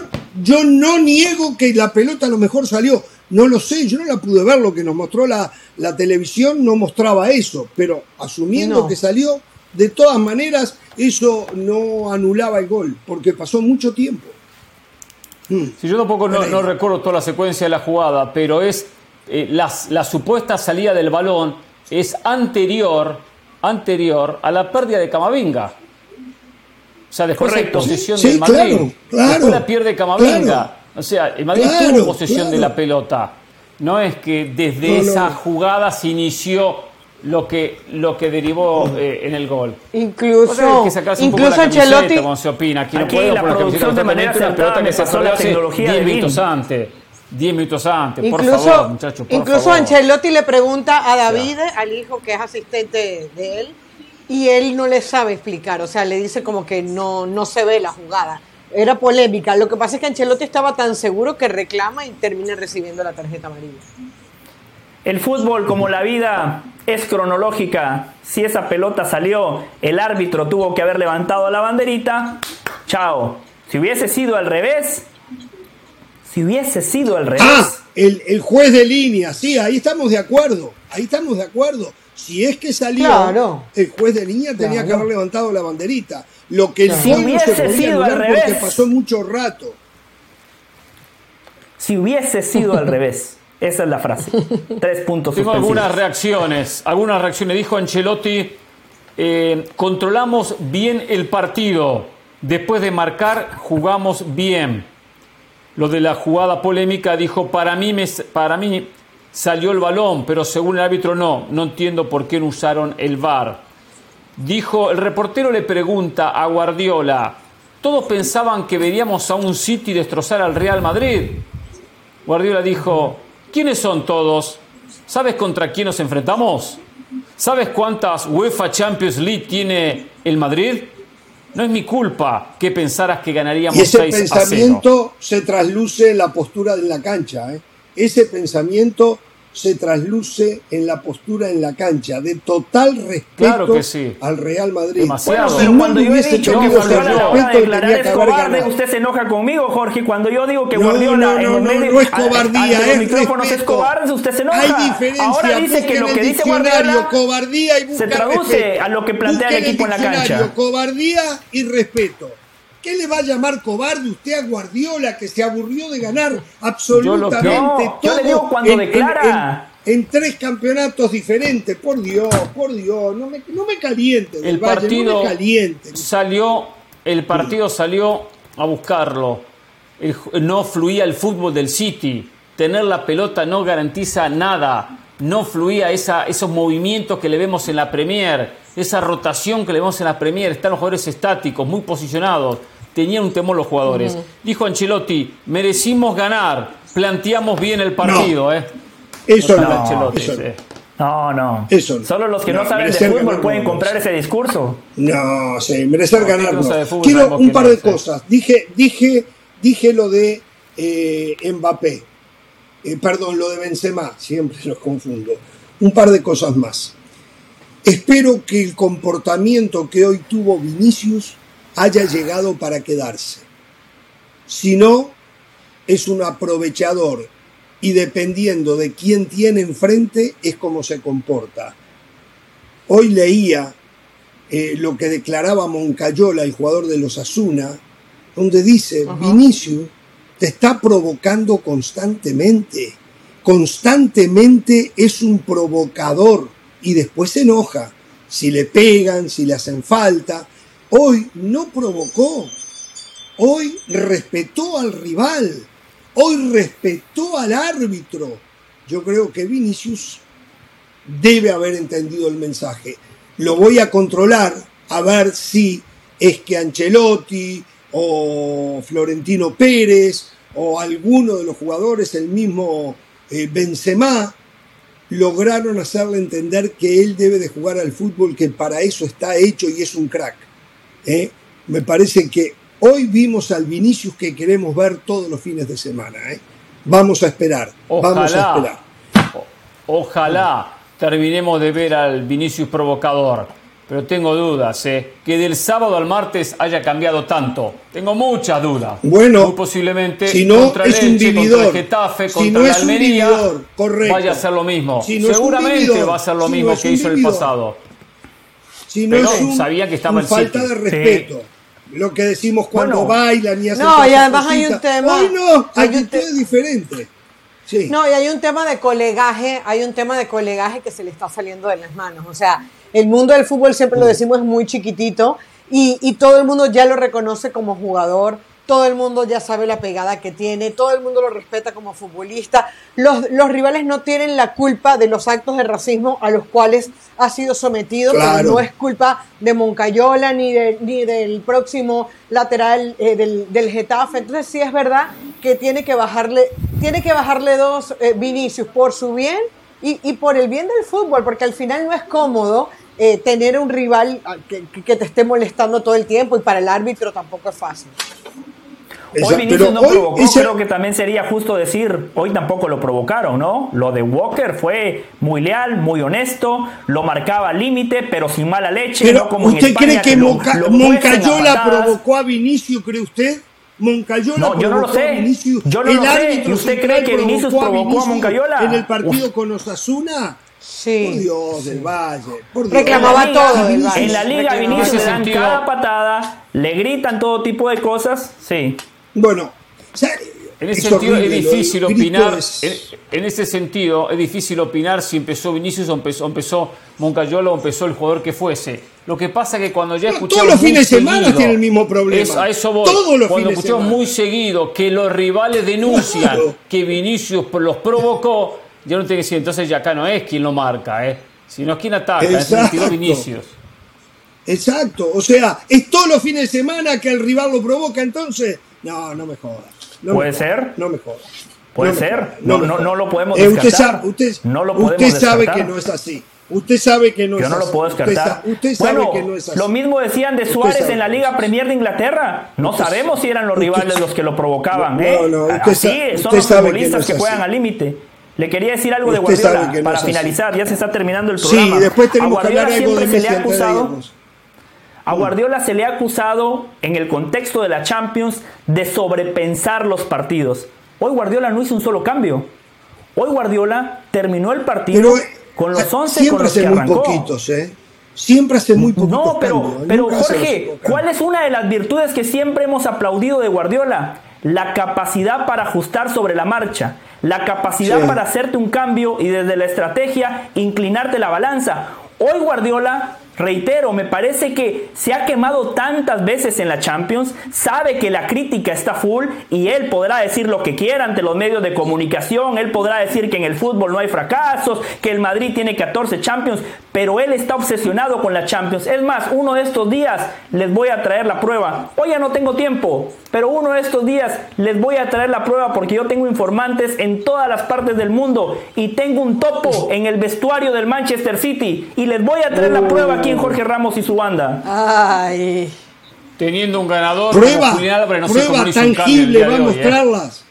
yo no niego que la pelota a lo mejor salió. No lo sé, yo no la pude ver. Lo que nos mostró la, la televisión no mostraba eso. Pero asumiendo No. que salió, de todas maneras, eso no anulaba el gol, porque pasó mucho tiempo. Mm. Si yo tampoco no, no recuerdo toda la secuencia de la jugada, pero es eh, las- la supuesta salida del balón es anterior, anterior a la pérdida de Camavinga. O sea, después Correcto. hay posesión Sí, del Madrid. claro, claro, después la pierde Camavinga. claro. O sea, el Madrid tuvo posesión de la pelota. No es que desde no, esa no. jugada se inició lo que, lo que derivó eh, en el gol. Incluso, que sacarse un poco incluso la camiseta, Ancelotti, cuando se opina. Aquí, no podemos la camiseta producción de manera una pelota que se pasó la tecnología 10 de Bin. minutos antes. 10 minutos antes, por incluso, favor, muchachos, por incluso favor. Ancelotti le pregunta a David, al hijo que es asistente de él, y él no le sabe explicar, o sea, le dice como que no, no se ve la jugada. Era polémica. Lo que pasa es que Ancelotti estaba tan seguro que reclama y termina recibiendo la tarjeta amarilla. El fútbol, como la vida, es cronológica. Si esa pelota salió, el árbitro tuvo que haber levantado la banderita. Chao. Si hubiese sido al revés, si hubiese sido al revés, Ah, el, el juez de línea, sí, ahí estamos de acuerdo. Ahí estamos de acuerdo. Si es que salió, Claro. el juez de línea tenía Claro. que haber levantado la banderita. Lo que el Claro. Si gol no se hubiese podía sido al revés. pasó mucho rato. Si hubiese sido al revés. Esa es la frase. Tres puntos Tengo suspensivos. algunas reacciones. Algunas reacciones. Dijo Ancelotti, eh, controlamos bien el partido. Después de marcar, jugamos bien. Lo de la jugada polémica dijo, para mí, me- para mí salió el balón, pero según el árbitro no. No entiendo por qué no usaron el VAR. Dijo, el reportero le pregunta a Guardiola, todos pensaban que veríamos a un City destrozar al Real Madrid. Guardiola dijo, ¿quiénes son todos? ¿Sabes contra quién nos enfrentamos? ¿Sabes cuántas UEFA Champions League tiene el Madrid? No es mi culpa que pensaras que ganaríamos Y ese 6 a 0. pensamiento se trasluce en la postura de la cancha. ¿eh? Ese pensamiento se trasluce en la postura en la cancha, de total respeto Claro que sí. al Real Madrid. Demasiado. Bueno, Si pero no cuando yo he hubiese dicho que Guardiola a respeto, declarar tenía que es cobarde, usted se enoja conmigo, Jorge. Cuando yo digo que No, Guardiola no, en no, no, no es a- a- cobardía, ante los es es respeto. cobarde, usted se enoja. Hay diferencia, Ahora dice que lo que dice Guardiola cobardía y se traduce respeto. a lo que plantea el equipo en la cancha. Cobardía y respeto. ¿Qué le va a llamar cobarde usted a Guardiola que se aburrió de ganar absolutamente No, todo? yo le digo cuando declara. en- en tres campeonatos diferentes, por Dios, por Dios, no me, no me caliente, El Valle, partido no me caliente. salió, el partido salió a buscarlo. El no fluía el fútbol del City. Tener la pelota no garantiza nada. No fluía esa, esos movimientos que le vemos en la Premier, esa rotación que le vemos en la Premier. Están los jugadores estáticos, muy posicionados. Tenían un temor los jugadores. Dijo Ancelotti, merecimos ganar, planteamos bien el partido. ¿eh? Eso no, Ancelotti, eso sí. No, no. Eso no. Solo los que no, No, saben de fútbol ganar pueden no, comprar no. ese discurso. No, sí, merecer No, ganar. Quiero un par no, de sí. cosas. Dije, dije, dije lo de eh, Mbappé. Eh, perdón, lo de Benzema. Siempre los confundo. Un par de cosas más. Espero que el comportamiento que hoy tuvo Vinicius haya llegado para quedarse. Si no, es un aprovechador y dependiendo de quién tiene enfrente es como se comporta. Hoy leía eh, lo que declaraba Moncayola, el jugador de los Asuna, donde dice, Vinicius te está provocando constantemente, constantemente es un provocador y después se enoja, si le pegan, si le hacen falta. Hoy no provocó, hoy respetó al rival, hoy respetó al árbitro. Yo creo que Vinicius debe haber entendido el mensaje. Lo voy a controlar a ver si es que Ancelotti o Florentino Pérez o alguno de los jugadores, el mismo eh, Benzema, lograron hacerle entender que él debe de jugar al fútbol, que para eso está hecho y es un crack. ¿Eh? Me parece que hoy vimos al Vinicius que queremos ver todos los fines de semana. ¿eh? Vamos a esperar, vamos a Ojalá. esperar. Ojalá terminemos de ver al Vinicius provocador. Pero tengo dudas, ¿eh? Que del sábado al martes haya cambiado tanto. Tengo muchas dudas. Bueno, Muy posiblemente si no, contra el es un vividor. contra el Getafe, Si contra no la es un Almería, vividor, correcto. vaya a ser lo mismo. Si no Seguramente vividor, va a ser lo si mismo que hizo el vividor. pasado. Si no Pero es un, sabía que estaba un el falta de respeto. Lo que decimos cuando Bueno. bailan y hacen No, y además hay un tema- Hoy no, hay un es diferente. Sí. No, y hay un tema de colegaje, hay un tema de colegaje que se le está saliendo de las manos. O sea, el mundo del fútbol siempre lo decimos es muy chiquitito y, y todo el mundo ya lo reconoce como jugador, todo el mundo ya sabe la pegada que tiene, todo el mundo lo respeta como futbolista. Los, los rivales no tienen la culpa de los actos de racismo a los cuales ha sido sometido, Claro. no es culpa de Moncayola ni, de- ni del próximo lateral eh, del, del Getafe. Entonces sí es verdad que tiene que bajarle, tiene que bajarle dos eh, Vinicius por su bien y, y por el bien del fútbol, porque al final no es cómodo eh, tener un rival ah, que- que te esté molestando todo el tiempo y para el árbitro tampoco es fácil. Hoy Vinicius no provocó, creo que también sería justo decir, hoy tampoco lo provocaron, ¿no? Lo de Walker fue muy leal, muy honesto, lo marcaba al límite, pero sin mala leche, Pero no como en ¿usted España cree que, lo- Monca- lo a Moncayola provocó a Vinicius, cree usted? Moncayola No, yo no lo provocó a sé. Vinicius. Yo no ¿El lo sé. árbitro ¿Y usted central cree que Vinicius provocó a Moncayola? En el partido Uf. con Osasuna. Sí. Por Dios, del Valle. Por Dios. Reclamaba En la liga- todo del Valle. En la liga a Vinicius ese le dan sentido- cada patada, le gritan todo tipo de cosas, sí. Bueno, o sea, En ese Es sentido es horrible, difícil opinar. es- En, en ese sentido es difícil opinar si empezó Vinicius o empezó, empezó Moncayola o empezó el jugador que fuese. Lo que pasa es que cuando ya No, escuchamos todos los fines de semana tiene el mismo problema. Es- a eso voy. Todos los cuando escuchamos semana. muy seguido que los rivales denuncian Claro. que Vinicius los provocó, ya no tiene que decir, entonces ya acá no es quien lo marca, ¿eh? sino quien ataca, es el Exacto. Vinicius. Exacto, o sea, es todos los fines de semana que el rival lo provoca, entonces. No, no me jodas. No ¿Puede ser? No me jodas. Puede No ser. No, no, no lo podemos Eh, usted descartar. sabe, usted, no lo podemos usted sabe descartar. que no es así. Usted sabe que no Yo es no así. lo puedo Usted descartar. Usted, sabe bueno, que no es así. lo mismo decían de Usted Suárez en la Liga Premier de Inglaterra. No Usted sabemos si eran los usted- rivales los que lo provocaban. No, ¿eh? no, usted Así son usted los que futbolistas que, juegan al límite. Le quería decir algo de Usted Guardiola para finalizar. Ya se está terminando el Sí, programa. después A tenemos que Guardiola hablar algo de siempre se Messi acusado. A Guardiola se le ha acusado en el contexto de la Champions de sobrepensar los partidos. Hoy Guardiola no hizo un solo cambio. Hoy Guardiola terminó el partido Pero, eh, con los 11 con Siempre los que muy arrancó. poquitos, ¿eh? Siempre hace muy poquitos No, pero, cambios, pero nunca Jorge. ¿cuál es una de las virtudes que siempre hemos aplaudido de Guardiola? La capacidad para ajustar sobre la marcha, la capacidad Sí. para hacerte un cambio y desde la estrategia inclinarte la balanza. Hoy Guardiola, reitero, me parece que se ha quemado tantas veces en la Champions, sabe que la crítica está full y él podrá decir lo que quiera ante los medios de comunicación, él podrá decir que en el fútbol no hay fracasos, que el Madrid tiene 14 Champions, pero él está obsesionado con la Champions. Es más, uno de estos días les voy a traer la prueba. Hoy ya no tengo tiempo, pero uno de estos días les voy a traer la prueba porque yo tengo informantes en todas las partes del mundo y tengo un topo en el vestuario del Manchester City y les voy a traer la prueba aquí en Jorge Ramos y su banda. Ay. Teniendo un ganador Prueba, como Julián Álvarez, no sé cómo prueba tangible, va a ¿eh? mostrarlas.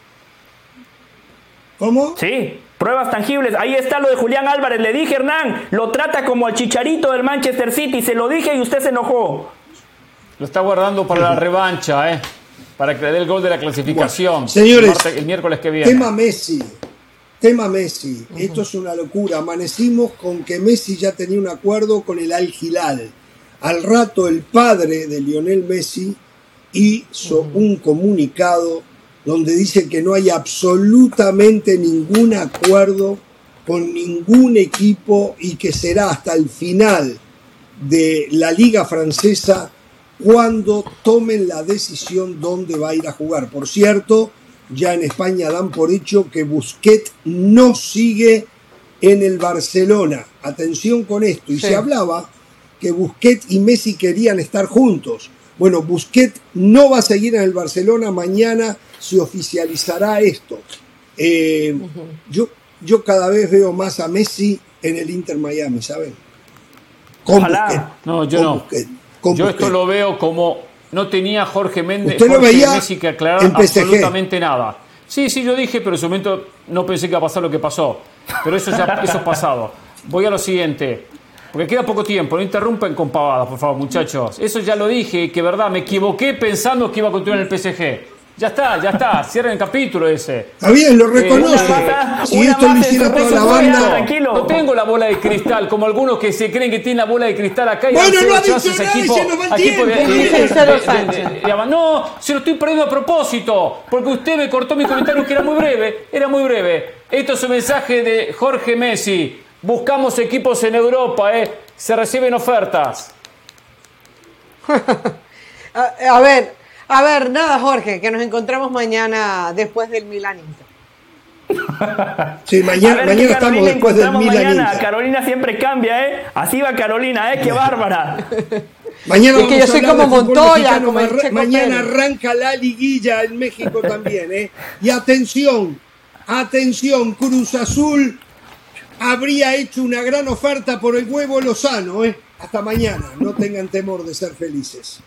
¿Cómo? Sí, pruebas tangibles. Ahí está lo de Julián Álvarez. Le dije, Hernán, lo trata como al chicharito del Manchester City. Se lo dije y usted se enojó. Lo está guardando para la revancha, ¿eh? Para que le dé el gol de la clasificación. Señores, el, martes- el miércoles que viene. Tema Messi. Tema Messi. Esto es una locura. Amanecimos con que Messi ya tenía un acuerdo con el Al Hilal. Al rato el padre de Lionel Messi hizo un comunicado donde dice que no hay absolutamente ningún acuerdo con ningún equipo y que será hasta el final de la liga francesa cuando tomen la decisión dónde va a ir a jugar. Por cierto, ya en España dan por hecho que Busquets no sigue en el Barcelona. Atención con esto. Y Sí. se hablaba que Busquets y Messi querían estar juntos. Bueno, Busquets no va a seguir en el Barcelona. Mañana se oficializará esto. Eh, yo, yo cada vez veo más a Messi en el Inter Miami, ¿saben? Con Ojalá. Busquets, No, yo con no. Busquets, con Yo esto lo veo como no tenía Jorge Méndez Usted lo Jorge veía Messi que aclarar absolutamente nada. Sí, sí, yo dije, pero en su momento no pensé que iba a pasar lo que pasó. Pero eso ya eso es pasado. Voy a lo siguiente. Porque queda poco tiempo, no interrumpen con pavadas, por favor, muchachos. Eso ya lo dije, que verdad, me equivoqué pensando que iba a continuar en el PSG. Ya está, ya está, cierren el capítulo ese. Está bien, lo Eh, reconoce. una si una esto lo hiciera toda la banda. tranquilo. No tengo la bola de cristal, como algunos que se creen que tienen la bola de cristal acá y Bueno, no ha dicho nada equipo- se nos va el tiempo. de- de- No, se lo estoy perdiendo a propósito, porque usted me cortó mi comentario que era muy breve, era muy breve. Esto es un mensaje de Jorge Messi. Buscamos equipos en Europa, ¿eh? Se reciben ofertas. A, a ver, a ver, nada, Jorge, que nos encontramos mañana después del Milan Inter. Sí, mañana, ver mañana estamos Carolina después del Milan mañana. Carolina siempre cambia, ¿eh? Así va Carolina, ¿eh? ¡Qué bárbara! Mañana Es que yo soy como Montoya, mexicano. como el Marra- Checo Mañana Pérez. arranca la liguilla en México también, ¿eh? Y atención, atención, Cruz Azul habría hecho una gran oferta por el huevo Lozano, ¿eh? Hasta mañana, no tengan temor de ser felices.